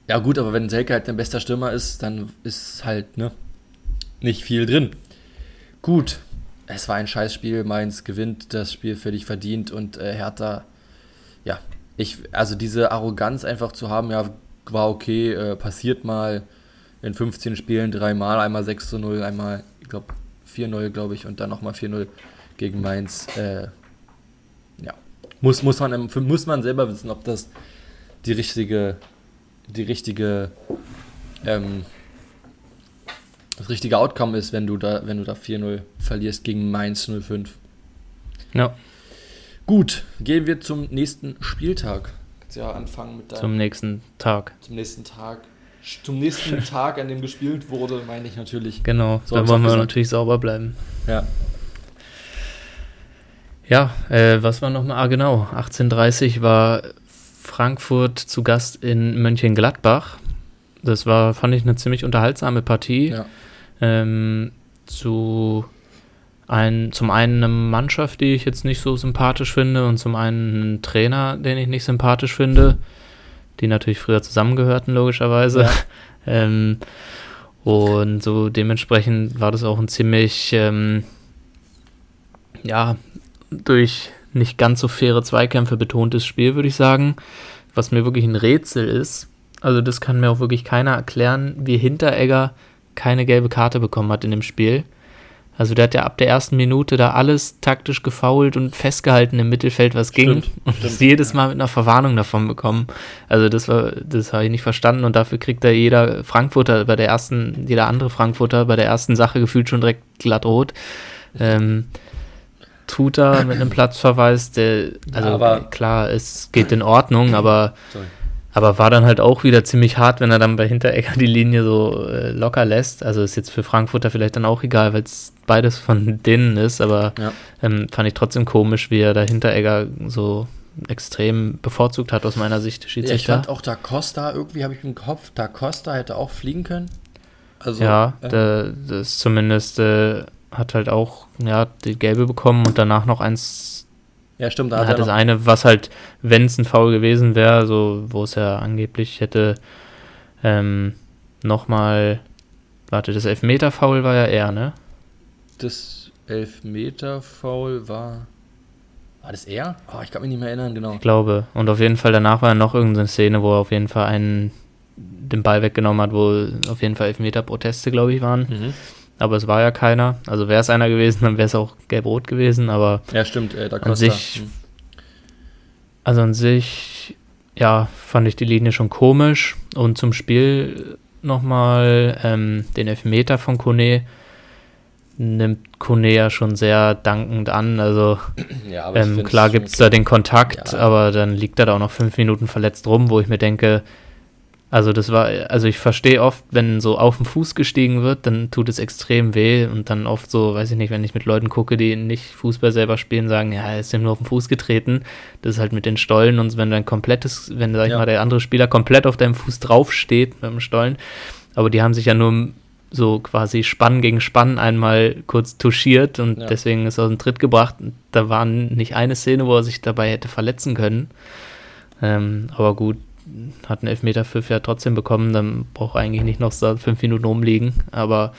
Ja, gut, aber wenn Selke halt dein bester Stürmer ist, dann ist halt, ne, nicht viel drin. Gut, es war ein Scheißspiel. Mainz gewinnt das Spiel völlig verdient und äh, Hertha, ja, ich, also diese Arroganz einfach zu haben, ja, war okay, äh, passiert mal in 15 Spielen dreimal, einmal 6 zu 0, einmal, ich glaube, 4-0, glaube ich, und dann nochmal 4-0 gegen Mainz. Äh, ja, muss, muss, man, muss man selber wissen, ob das die richtige, die richtige, ähm, das richtige Outcome ist, wenn du da, wenn du da 4-0 verlierst gegen Mainz 05. Ja. Gut, gehen wir zum nächsten Spieltag ja anfangen mit deinem. Zum nächsten Tag. Zum nächsten Tag. Zum nächsten Tag, an dem gespielt wurde, meine ich natürlich. Genau, da wollen wir gesagt. natürlich sauber bleiben. Ja. Ja, äh, was war nochmal? Ah, genau. 1830 war Frankfurt zu Gast in Mönchengladbach. Das war, fand ich, eine ziemlich unterhaltsame Partie. Ja. Ähm, zu ein, zum einen eine Mannschaft, die ich jetzt nicht so sympathisch finde und zum einen einen Trainer, den ich nicht sympathisch finde, die natürlich früher zusammengehörten, logischerweise. Ja. ähm, und so dementsprechend war das auch ein ziemlich, ähm, ja, durch nicht ganz so faire Zweikämpfe betontes Spiel, würde ich sagen. Was mir wirklich ein Rätsel ist, also das kann mir auch wirklich keiner erklären, wie Hinteregger keine gelbe Karte bekommen hat in dem Spiel. Also der hat ja ab der ersten Minute da alles taktisch gefault und festgehalten im Mittelfeld, was stimmt, ging. Und stimmt, jedes Mal mit einer Verwarnung davon bekommen. Also das war, das habe ich nicht verstanden und dafür kriegt da jeder Frankfurter bei der ersten, jeder andere Frankfurter bei der ersten Sache gefühlt schon direkt glatt rot. Ähm, tut er mit einem Platzverweis, der, also ja, klar, es geht in Ordnung, aber Sorry aber war dann halt auch wieder ziemlich hart, wenn er dann bei Hinteregger die Linie so äh, locker lässt. Also ist jetzt für Frankfurter vielleicht dann auch egal, weil es beides von denen ist. Aber ja. ähm, fand ich trotzdem komisch, wie er da Hinteregger so extrem bevorzugt hat aus meiner Sicht. Ja, ich fand auch Da Costa, irgendwie habe ich im Kopf, Da Costa hätte auch fliegen können. Also, ja, äh, der, das zumindest äh, hat halt auch ja, die gelbe bekommen und danach noch eins ja, stimmt. Da hat, hat das eine, was halt, wenn es ein Foul gewesen wäre, so wo es ja angeblich hätte ähm, nochmal, warte, das Elfmeter-Foul war ja er, ne? Das Elfmeter-Foul war. War das er? Oh, ich kann mich nicht mehr erinnern, genau. Ich glaube. Und auf jeden Fall danach war ja noch irgendeine Szene, wo er auf jeden Fall einen den Ball weggenommen hat, wo auf jeden Fall Elfmeter-Proteste, glaube ich, waren. Mhm aber es war ja keiner. Also wäre es einer gewesen, dann wäre es auch gelb-rot gewesen, aber. Ja, stimmt, äh, da an sich. Hm. Also an sich, ja, fand ich die Linie schon komisch. Und zum Spiel nochmal ähm, den Elfmeter von Kone nimmt Kone ja schon sehr dankend an. Also ja, ähm, klar gibt es da den Kontakt, ja. aber dann liegt er da auch noch fünf Minuten verletzt rum, wo ich mir denke, also das war, also ich verstehe oft, wenn so auf den Fuß gestiegen wird, dann tut es extrem weh und dann oft so, weiß ich nicht, wenn ich mit Leuten gucke, die nicht Fußball selber spielen, sagen, ja, er ist ihm nur auf den Fuß getreten. Das ist halt mit den Stollen und wenn dein komplettes, wenn, sag ich ja. mal, der andere Spieler komplett auf deinem Fuß draufsteht mit dem Stollen, aber die haben sich ja nur so quasi Spann gegen Spann einmal kurz touchiert und ja. deswegen ist er aus dem Tritt gebracht. Da war nicht eine Szene, wo er sich dabei hätte verletzen können. Ähm, aber gut, hat einen Elfmeter-Pfiff ja trotzdem bekommen, dann braucht eigentlich nicht noch fünf Minuten rumliegen. Aber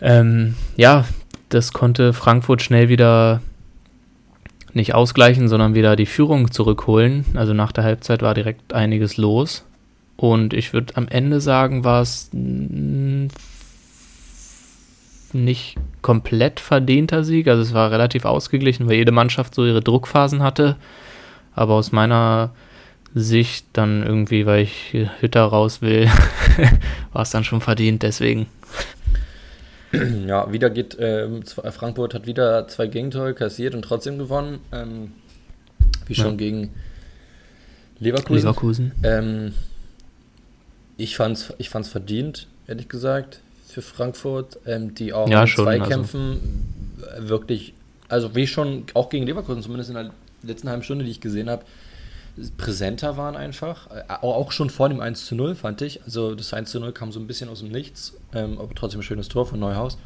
ähm, ja, das konnte Frankfurt schnell wieder nicht ausgleichen, sondern wieder die Führung zurückholen. Also nach der Halbzeit war direkt einiges los. Und ich würde am Ende sagen, war es nicht komplett verdienter Sieg. Also es war relativ ausgeglichen, weil jede Mannschaft so ihre Druckphasen hatte. Aber aus meiner Sicht dann irgendwie, weil ich Hütter raus will, war es dann schon verdient, deswegen. Ja, wieder geht, äh, Frankfurt hat wieder zwei Gegentore kassiert und trotzdem gewonnen. Ähm, wie schon ja. gegen Leverkusen. Leverkusen. Ähm, ich fand's, ich fand's verdient, ehrlich gesagt, für Frankfurt, ähm, die auch ja, in schon, Zweikämpfen also. wirklich, also wie schon auch gegen Leverkusen, zumindest in der letzten halben Stunde, die ich gesehen habe, präsenter waren einfach. Äh, auch schon vor dem 1 zu 0, fand ich. Also das 1 zu 0 kam so ein bisschen aus dem Nichts, ähm, aber trotzdem ein schönes Tor von Neuhaus.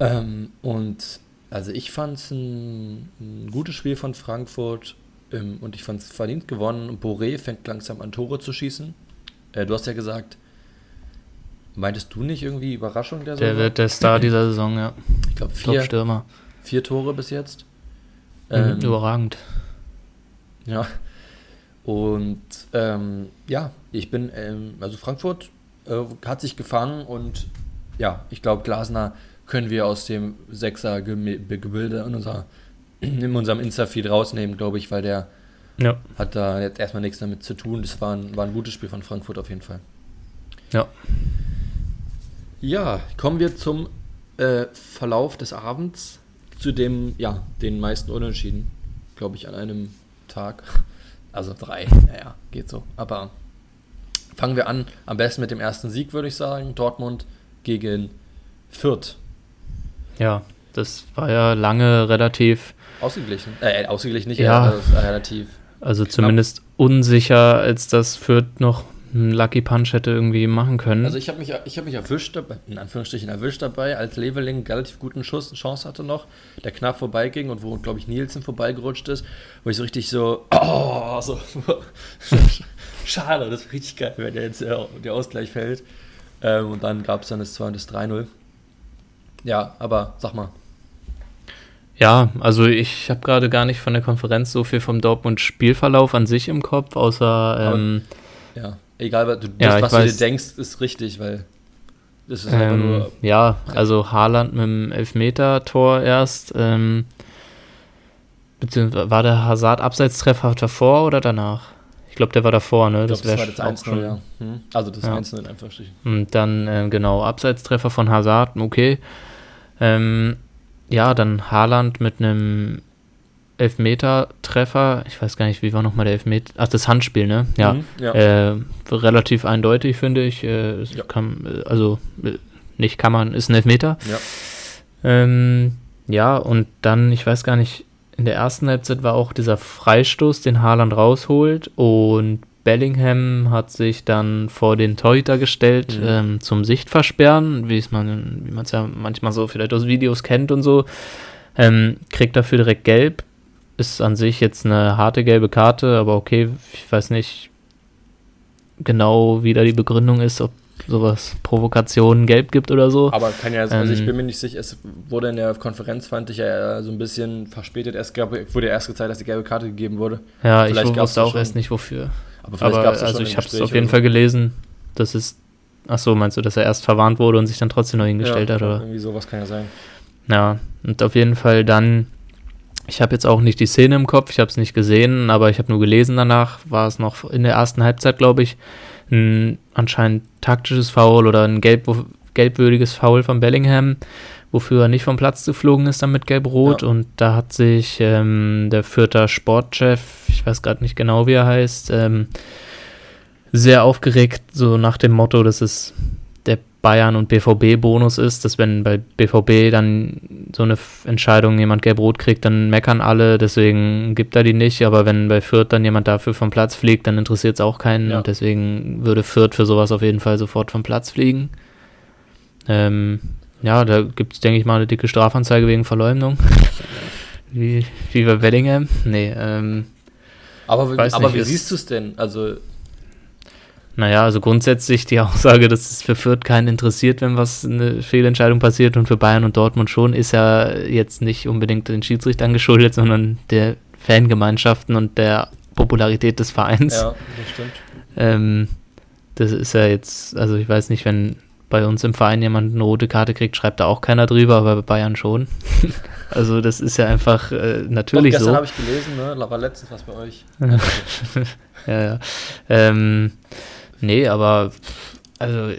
Ähm, und also ich fand es ein, ein, gutes Spiel von Frankfurt ähm, und ich fand es verdient gewonnen. Boré fängt langsam an Tore zu schießen. Äh, du hast ja gesagt, meintest du nicht irgendwie Überraschung der Saison? Der wird der Star dieser Saison, ja. Ich glaube vier, vier Tore bis jetzt. Mhm, ähm, überragend. Ja. Und ähm, ja, ich bin, ähm, also Frankfurt äh, hat sich gefangen und ja, ich glaube, Glasner können wir aus dem Sechser-Gebilde in, unser, in unserem Insta-Feed rausnehmen, glaube ich, weil der ja. hat da jetzt erstmal nichts damit zu tun. Das war ein, war ein gutes Spiel von Frankfurt auf jeden Fall. Ja. Ja, kommen wir zum äh, Verlauf des Abends, zu dem, ja, den meisten Unentschieden, glaube ich, an einem Tag. Also drei, naja, geht so. Aber fangen wir an, am besten mit dem ersten Sieg, würde ich sagen. Dortmund gegen Fürth. Ja, das war ja lange relativ. Ausgeglichen. Äh, ausgeglichen nicht, ja, relativ. Also zumindest knapp. unsicher, als das Fürth noch einen Lucky Punch hätte irgendwie machen können. Also ich habe mich, hab mich erwischt, in Anführungsstrichen erwischt dabei, als Leveling einen relativ guten Schuss, Chance hatte noch, der knapp vorbeiging und wo, glaube ich, Nielsen vorbeigerutscht ist, wo ich so richtig so, oh, so, schade, das ist richtig geil, wenn der jetzt äh, der Ausgleich fällt. Ähm, und dann gab es dann das 2 und das 3-0. Ja, aber sag mal. Ja, also ich habe gerade gar nicht von der Konferenz so viel vom Dortmund-Spielverlauf an sich im Kopf, außer. Ähm, ja, egal, du, ja, was du dir denkst, ist richtig, weil. Das ist ähm, nur. Ja, also Haaland mit dem Elfmeter-Tor erst. Ähm, beziehungsweise war der Hazard-Abseitstreffer davor oder danach? Ich glaube, der war davor, ne? Das, das war das 1 schon, ja. Hm. Also das ja. 1 in Anführungsstrichen. Und dann, äh, genau, Abseitstreffer von Hazard, okay. Ähm, ja, dann Haaland mit einem Elfmeter-Treffer. Ich weiß gar nicht, wie war nochmal der Elfmeter? Ach, das Handspiel, ne? Ja. Mhm, ja. Äh, relativ eindeutig, finde ich. Äh, ja. kann, also, äh, nicht kann man, ist ein Elfmeter. Ja. Ähm, ja, und dann, ich weiß gar nicht, in der ersten Halbzeit war auch dieser Freistoß, den Haaland rausholt und Bellingham hat sich dann vor den Torhüter gestellt mhm. ähm, zum Sichtversperren, wie man wie man es ja manchmal so vielleicht aus Videos kennt und so. Ähm, kriegt dafür direkt gelb. Ist an sich jetzt eine harte gelbe Karte, aber okay, ich weiß nicht genau, wie da die Begründung ist, ob sowas Provokationen gelb gibt oder so. Aber kann ja, also ähm, ich bin mir nicht sicher, es wurde in der Konferenz, fand ich ja so ein bisschen verspätet, erst gab, wurde erst gezeigt, dass die gelbe Karte gegeben wurde. Ja, Vielleicht ich wusste auch erst nicht wofür. Aber vielleicht gab es Also ich habe es auf jeden Fall gelesen, dass es. Ach so, meinst du, dass er erst verwarnt wurde und sich dann trotzdem noch hingestellt ja, hat? Oder? Irgendwie sowas kann ja sein. Ja, und auf jeden Fall dann. Ich habe jetzt auch nicht die Szene im Kopf, ich habe es nicht gesehen, aber ich habe nur gelesen danach, war es noch in der ersten Halbzeit, glaube ich, ein anscheinend taktisches Foul oder ein gelb, gelbwürdiges Foul von Bellingham, wofür er nicht vom Platz geflogen ist dann mit Gelb-Rot. Ja. Und da hat sich ähm, der Fürther Sportchef, ich weiß gerade nicht genau, wie er heißt, ähm, sehr aufgeregt, so nach dem Motto, dass es der Bayern- und BVB-Bonus ist, dass wenn bei BVB dann so eine Entscheidung jemand gelb-rot kriegt, dann meckern alle, deswegen gibt er die nicht, aber wenn bei Fürth dann jemand dafür vom Platz fliegt, dann interessiert es auch keinen ja. und deswegen würde Fürth für sowas auf jeden Fall sofort vom Platz fliegen. Ähm, ja, da gibt es, denke ich mal, eine dicke Strafanzeige wegen Verleumdung. wie, wie bei Bellingham. Nee, ähm. Aber, aber wie siehst du es denn? Also. Naja, also grundsätzlich die Aussage, dass es für Fürth keinen interessiert, wenn was eine Fehlentscheidung passiert und für Bayern und Dortmund schon, ist ja jetzt nicht unbedingt den Schiedsrichtern geschuldet, sondern der Fangemeinschaften und der Popularität des Vereins. Ja, das stimmt. Ähm, das ist ja jetzt, also ich weiß nicht, wenn bei uns im Verein jemand eine rote Karte kriegt, schreibt da auch keiner drüber, aber bei Bayern schon. also das ist ja einfach äh, natürlich Doch, gestern so. Gestern habe ich gelesen, ne? war letztens was bei euch. ja, ja. Ähm, nee, aber also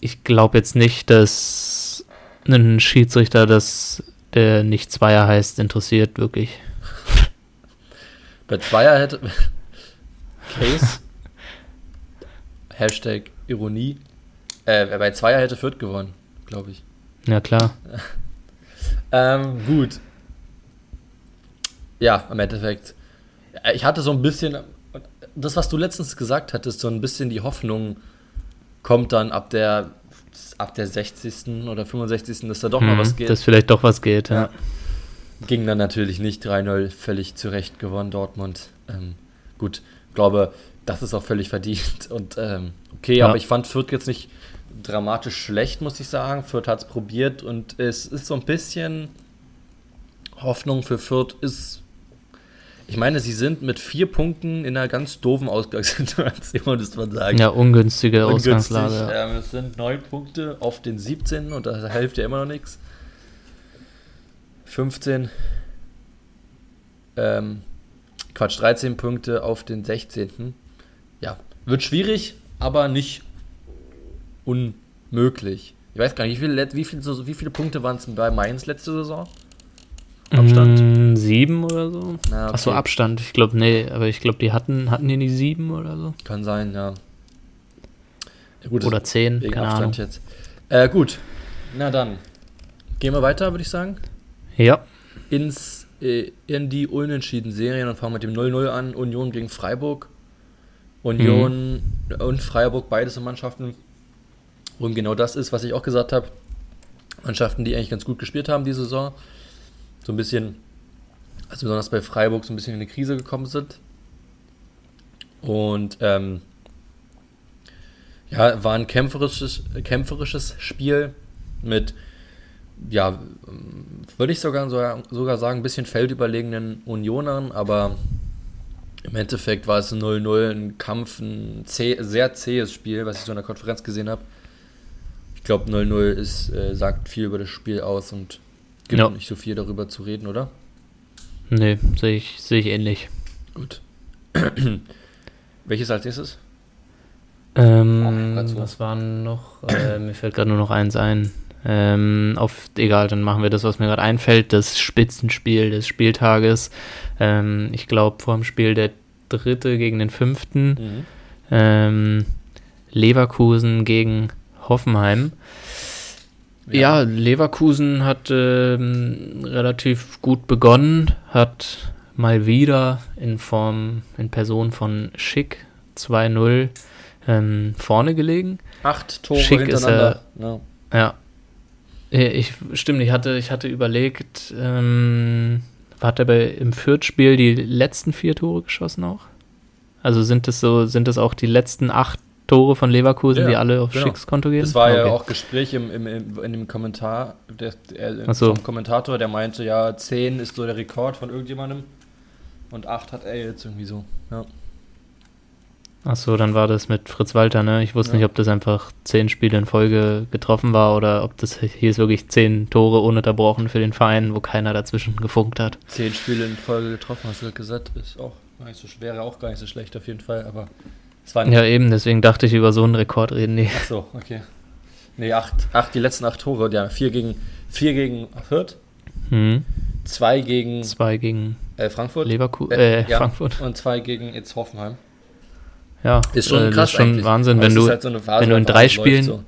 ich glaube jetzt nicht, dass ein Schiedsrichter, das der nicht Zweier heißt, interessiert wirklich. Bei Zweier hätte Case Hashtag Ironie äh, bei Zweier hätte Fürth gewonnen, glaube ich. Ja, klar. ähm, gut. Ja, im Endeffekt. Äh, ich hatte so ein bisschen, das, was du letztens gesagt hattest, so ein bisschen die Hoffnung kommt dann ab der, ab der 60. oder 65. dass da doch hm, mal was geht. Dass vielleicht doch was geht, ja. ja. Ging dann natürlich nicht 3-0, völlig zurecht gewonnen, Dortmund. Ähm, gut, glaube, das ist auch völlig verdient. Und ähm, okay, ja. aber ich fand Fürth jetzt nicht dramatisch schlecht, muss ich sagen. Fürth hat es probiert und es ist so ein bisschen Hoffnung für Fürth ist. Ich meine, sie sind mit vier Punkten in einer ganz doofen Ausgangssituation, muss man sagen. Ja, ungünstige Ungünstig. Ausgangslage. Ja, es sind neun Punkte auf den 17 und da hilft ja immer noch nichts. 15. Ähm, Quatsch, 13 Punkte auf den 16. Ja, wird schwierig, aber nicht unmöglich. Ich weiß gar nicht, wie viele, wie viele, wie viele Punkte waren es bei Mainz letzte Saison? Abstand? Sieben oder so. Na, okay. Achso, Abstand. Ich glaube, nee, aber ich glaube, die hatten, hatten die nicht sieben oder so. Kann sein, ja. ja gut, oder zehn, keine Abstand Ahnung. jetzt. Äh, gut. Na dann. Gehen wir weiter, würde ich sagen. Ja. Ins, äh, in die Unentschieden-Serien und fangen mit dem 0-0 an. Union gegen Freiburg. Union mhm. und Freiburg, beide so Mannschaften, wo genau das ist, was ich auch gesagt habe. Mannschaften, die eigentlich ganz gut gespielt haben diese Saison. So ein bisschen, also besonders bei Freiburg, so ein bisschen in eine Krise gekommen sind. Und ähm, ja, war ein kämpferisches, kämpferisches Spiel mit, ja, würde ich sogar, sogar sagen, ein bisschen feldüberlegenen Unionern, aber im Endeffekt war es ein 0-0, ein Kampf, ein zäh, sehr zähes Spiel, was ich so in der Konferenz gesehen habe. Ich glaube, 0-0 äh, sagt viel über das Spiel aus und gibt ja. nicht so viel darüber zu reden, oder? Nee, sehe ich, seh ich ähnlich. Gut. Welches als nächstes? Ähm, Ach, was waren noch? Äh, mir fällt gerade nur noch eins ein. Ähm, auf, egal, dann machen wir das, was mir gerade einfällt. Das Spitzenspiel des Spieltages. Ähm, ich glaube, vor dem Spiel der dritte gegen den fünften. Mhm. Ähm, Leverkusen gegen Hoffenheim. Ja, ja Leverkusen hat ähm, relativ gut begonnen, hat mal wieder in Form, in Person von Schick 2-0 ähm, vorne gelegen. Acht Tore Schick hintereinander. Ist, äh, ja. ja. Ich, stimmt, ich hatte, ich hatte überlegt, ähm, hat er bei, im Fürth-Spiel die letzten vier Tore geschossen auch? Also sind das so, sind das auch die letzten acht Tore von Leverkusen, ja, die alle auf genau. Schicks Konto gehen? Das war okay. ja auch Gespräch im, im, im, in dem Kommentar der, der, so. vom Kommentator, der meinte, ja, zehn ist so der Rekord von irgendjemandem und acht hat er jetzt irgendwie so, ja. Achso, dann war das mit Fritz Walter, ne? Ich wusste ja. nicht, ob das einfach zehn Spiele in Folge getroffen war oder ob das hier ist wirklich zehn Tore ununterbrochen für den Verein, wo keiner dazwischen gefunkt hat. Zehn Spiele in Folge getroffen, hast du gesagt, ist auch gar nicht so, wäre auch gar nicht so schlecht auf jeden Fall, aber. Ja, eben, deswegen dachte ich, über so einen Rekord reden die. Achso, okay. Nee, acht, acht, die letzten acht Tore, ja, vier gegen, vier gegen Fürth, mhm. zwei gegen. Zwei gegen. Äh, Frankfurt. Leverkusen, äh, äh, ja, Frankfurt. Und zwei gegen jetzt Hoffenheim. Ja, ist schon, äh, krass ist schon eigentlich. Wahnsinn, wenn du, halt so Phase, wenn du in drei Spielen. So.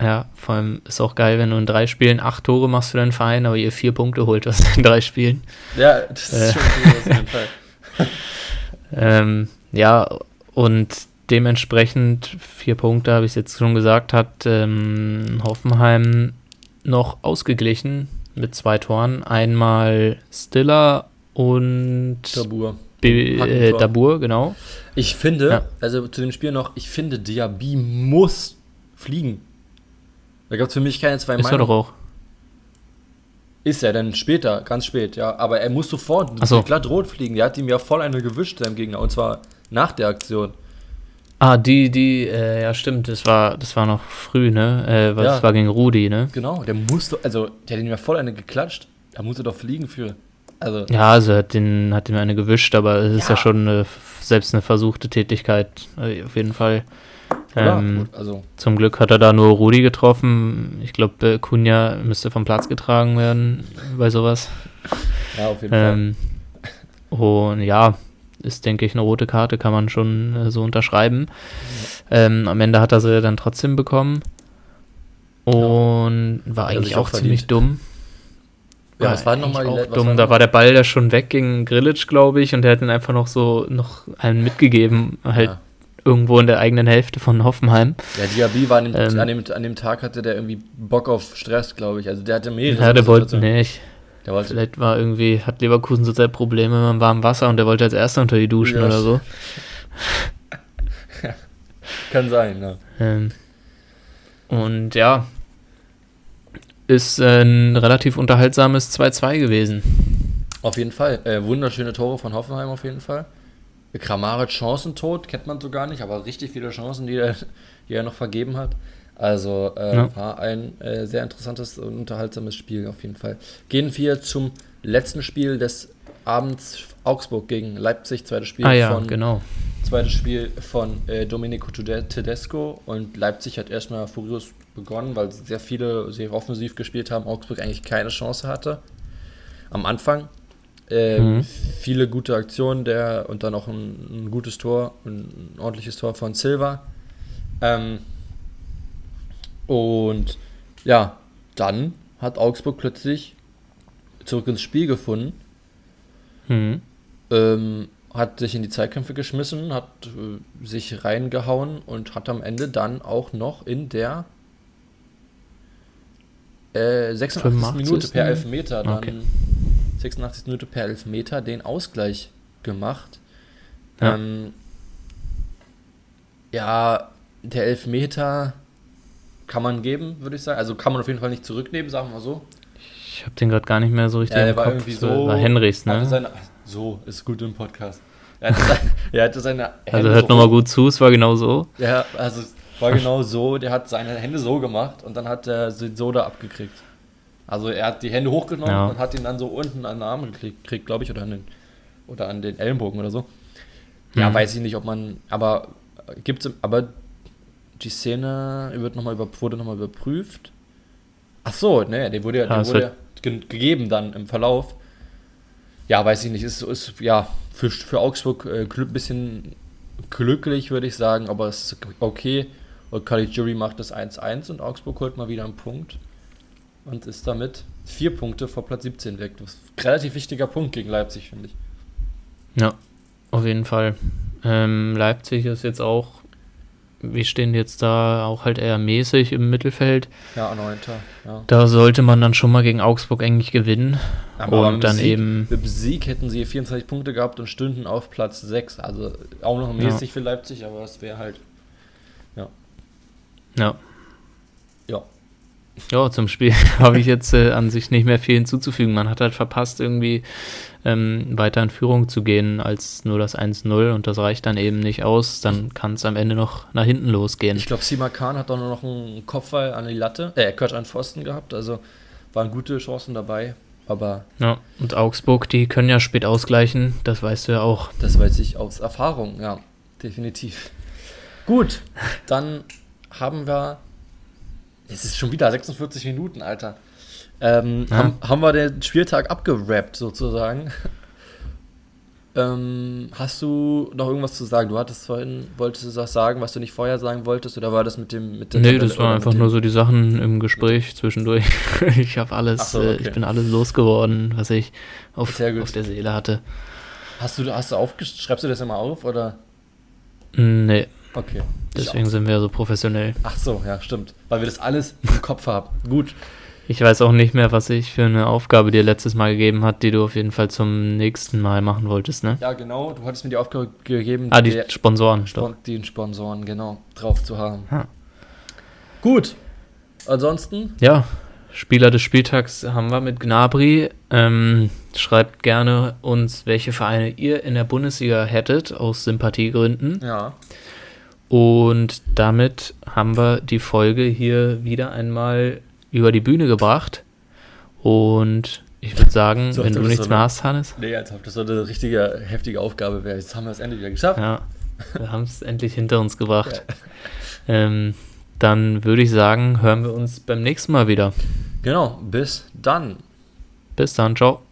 Ja, vor allem ist auch geil, wenn du in drei Spielen acht Tore machst für deinen Verein, aber ihr vier Punkte holt aus in drei Spielen. Ja, das ist äh, schon cool auf jeden Fall. ähm, ja, und dementsprechend vier Punkte, habe ich es jetzt schon gesagt, hat ähm, Hoffenheim noch ausgeglichen mit zwei Toren. Einmal Stiller und Tabur. äh, Dabur, genau. Ich finde, ja. also zu dem Spiel noch, ich finde, Diaby muss fliegen. Da gab es für mich keine zwei Meinungen. Ist er doch auch. Ist er denn später, ganz spät, ja. Aber er muss sofort so. glatt rot fliegen. Der hat ihm ja voll eine gewischt, seinem Gegner. Und zwar nach der Aktion. Ah, die, die, äh, ja stimmt, das war, das war noch früh, ne? Äh, was ja. war gegen Rudi, ne? Genau, der musste, also der hat ihm ja voll eine geklatscht. Da musste doch fliegen für. Also. Ja, also hat den, hat ihm eine gewischt, aber es ist ja schon eine, selbst eine versuchte Tätigkeit, äh, auf jeden Fall. Ähm, also. Zum Glück hat er da nur Rudi getroffen. Ich glaube, Kunja müsste vom Platz getragen werden bei sowas. Ja, auf jeden ähm, Fall. Und ja, ist, denke ich, eine rote Karte, kann man schon äh, so unterschreiben. Ja. Ähm, am Ende hat er sie dann trotzdem bekommen. Und ja. war eigentlich auch, auch ziemlich dumm. Ja, was war nochmal auch dumm. War da war der Ball da schon weg gegen Grillitsch, glaube ich, und der hat ihn einfach noch so noch einen mitgegeben, halt ja. irgendwo in der eigenen Hälfte von Hoffenheim. Ja, Diaby war an dem, ähm, an, dem, an dem Tag hatte der irgendwie Bock auf Stress, glaube ich. Also der hatte mehrere. Ja, der wollte nicht. Der wollte Vielleicht war irgendwie, hat Leverkusen so sehr Probleme mit dem warmen Wasser und der wollte als erster unter die Duschen ja. oder so. Kann sein. Ähm, und ja, ist ein relativ unterhaltsames 2-2 gewesen. Auf jeden Fall. Äh, wunderschöne Tore von Hoffenheim auf jeden Fall. Kramaric Chancentod, kennt man so gar nicht, aber richtig viele Chancen, die er, die er noch vergeben hat. Also äh, ja. war ein äh, sehr interessantes und unterhaltsames Spiel auf jeden Fall. Gehen wir zum letzten Spiel des Abends Augsburg gegen Leipzig, zweites Spiel ah, ja, von genau. zweites Spiel von äh, Domenico Tedesco und Leipzig hat erstmal furios begonnen, weil sehr viele sehr offensiv gespielt haben, Augsburg eigentlich keine Chance hatte. Am Anfang äh, mhm. viele gute Aktionen der und dann auch ein, ein, gutes Tor, ein ordentliches Tor von Silva. Ähm, und ja, dann hat Augsburg plötzlich zurück ins Spiel gefunden. Mhm. Ähm, hat sich in die Zeitkämpfe geschmissen, hat äh, sich reingehauen und hat am Ende dann auch noch in der äh, 86. Minute per Elfmeter dann okay. 86. Minute per Elfmeter den Ausgleich gemacht. Ja, ähm, ja der Elfmeter kann man geben, würde ich sagen. Also kann man auf jeden Fall nicht zurücknehmen, sagen wir mal so. Ich habe den gerade gar nicht mehr so richtig ja, im war Kopf. Irgendwie so, war Henrys, ne? Seine, so, ist gut im Podcast. Er hatte, seine, er hatte seine Hände Also hört so nochmal gut zu, es war genau so. Ja, also es war genau so. Der hat seine Hände so gemacht und dann hat er sie so da abgekriegt. Also er hat die Hände hochgenommen ja. und hat ihn dann so unten an den Arm gekriegt, glaube ich, oder an den, oder an den Ellenbogen oder so. Ja, mhm. weiß ich nicht, ob man, aber gibt's, aber die Szene wird noch mal über, wurde nochmal überprüft. Ach so, ne, der wurde ja, der wurde ge gegeben dann im Verlauf. Ja, weiß ich nicht, ist, ist ja für, für Augsburg äh, ein bisschen glücklich, würde ich sagen, aber es ist okay. Und Jury macht das 1-1 und Augsburg holt mal wieder einen Punkt und ist damit vier Punkte vor Platz 17 weg. Das ist ein relativ wichtiger Punkt gegen Leipzig, finde ich. Ja, auf jeden Fall. Ähm, Leipzig ist jetzt auch, wir stehen jetzt da auch halt eher mäßig im Mittelfeld. Ja, neunter. Ja. Da sollte man dann schon mal gegen Augsburg eigentlich gewinnen. Aber und dann Sieg, eben. Mit Sieg hätten sie 24 Punkte gehabt und stünden auf Platz 6. Also auch noch mäßig ja. für Leipzig, aber es wäre halt. Ja. Ja. Ja. Ja, zum Spiel habe ich jetzt äh, an sich nicht mehr viel hinzuzufügen. Man hat halt verpasst, irgendwie ähm, weiter in Führung zu gehen als nur das 1-0 und das reicht dann eben nicht aus. Dann kann es am Ende noch nach hinten losgehen. Ich glaube, Sima Khan hat doch nur noch einen Kopfball an die Latte, äh, Quatsch, an Pfosten gehabt. Also waren gute Chancen dabei. Aber ja, und Augsburg, die können ja spät ausgleichen, das weißt du ja auch. Das weiß ich aus Erfahrung, ja, definitiv. Gut, dann haben wir es ist schon wieder 46 Minuten, Alter. Ähm, ja. haben, haben wir den Spieltag abgerappt, sozusagen. ähm, hast du noch irgendwas zu sagen? Du hattest vorhin, wolltest du was sagen, was du nicht vorher sagen wolltest, oder war das mit dem mit der Nee, Tabelle das waren einfach nur so die Sachen im Gespräch zwischendurch. ich habe alles, so, okay. äh, ich bin alles losgeworden, was ich auf, auf der Seele hatte. Hast du, hast du aufgeschrieben, schreibst du das immer auf, oder? Nee. Okay. Deswegen sind wir so professionell. Ach so, ja, stimmt. Weil wir das alles im Kopf haben. Gut. Ich weiß auch nicht mehr, was ich für eine Aufgabe dir letztes Mal gegeben hat, die du auf jeden Fall zum nächsten Mal machen wolltest, ne? Ja, genau. Du hattest mir die Aufgabe gegeben, ah, die Sponsoren, Spon die Sponsoren, genau, drauf zu haben. Ha. Gut. Ansonsten? Ja, Spieler des Spieltags haben wir mit Gnabry. Ähm, schreibt gerne uns, welche Vereine ihr in der Bundesliga hättet, aus Sympathiegründen. Ja. Und damit haben wir die Folge hier wieder einmal über die Bühne gebracht. Und ich würde sagen, so, wenn du nichts so mehr hast, Hannes. Nee, als ob das so eine richtige, heftige Aufgabe wäre. Jetzt haben wir es endlich wieder geschafft. Ja, wir haben es endlich hinter uns gebracht. Ja. Ähm, dann würde ich sagen, hören wir uns beim nächsten Mal wieder. Genau, bis dann. Bis dann, ciao.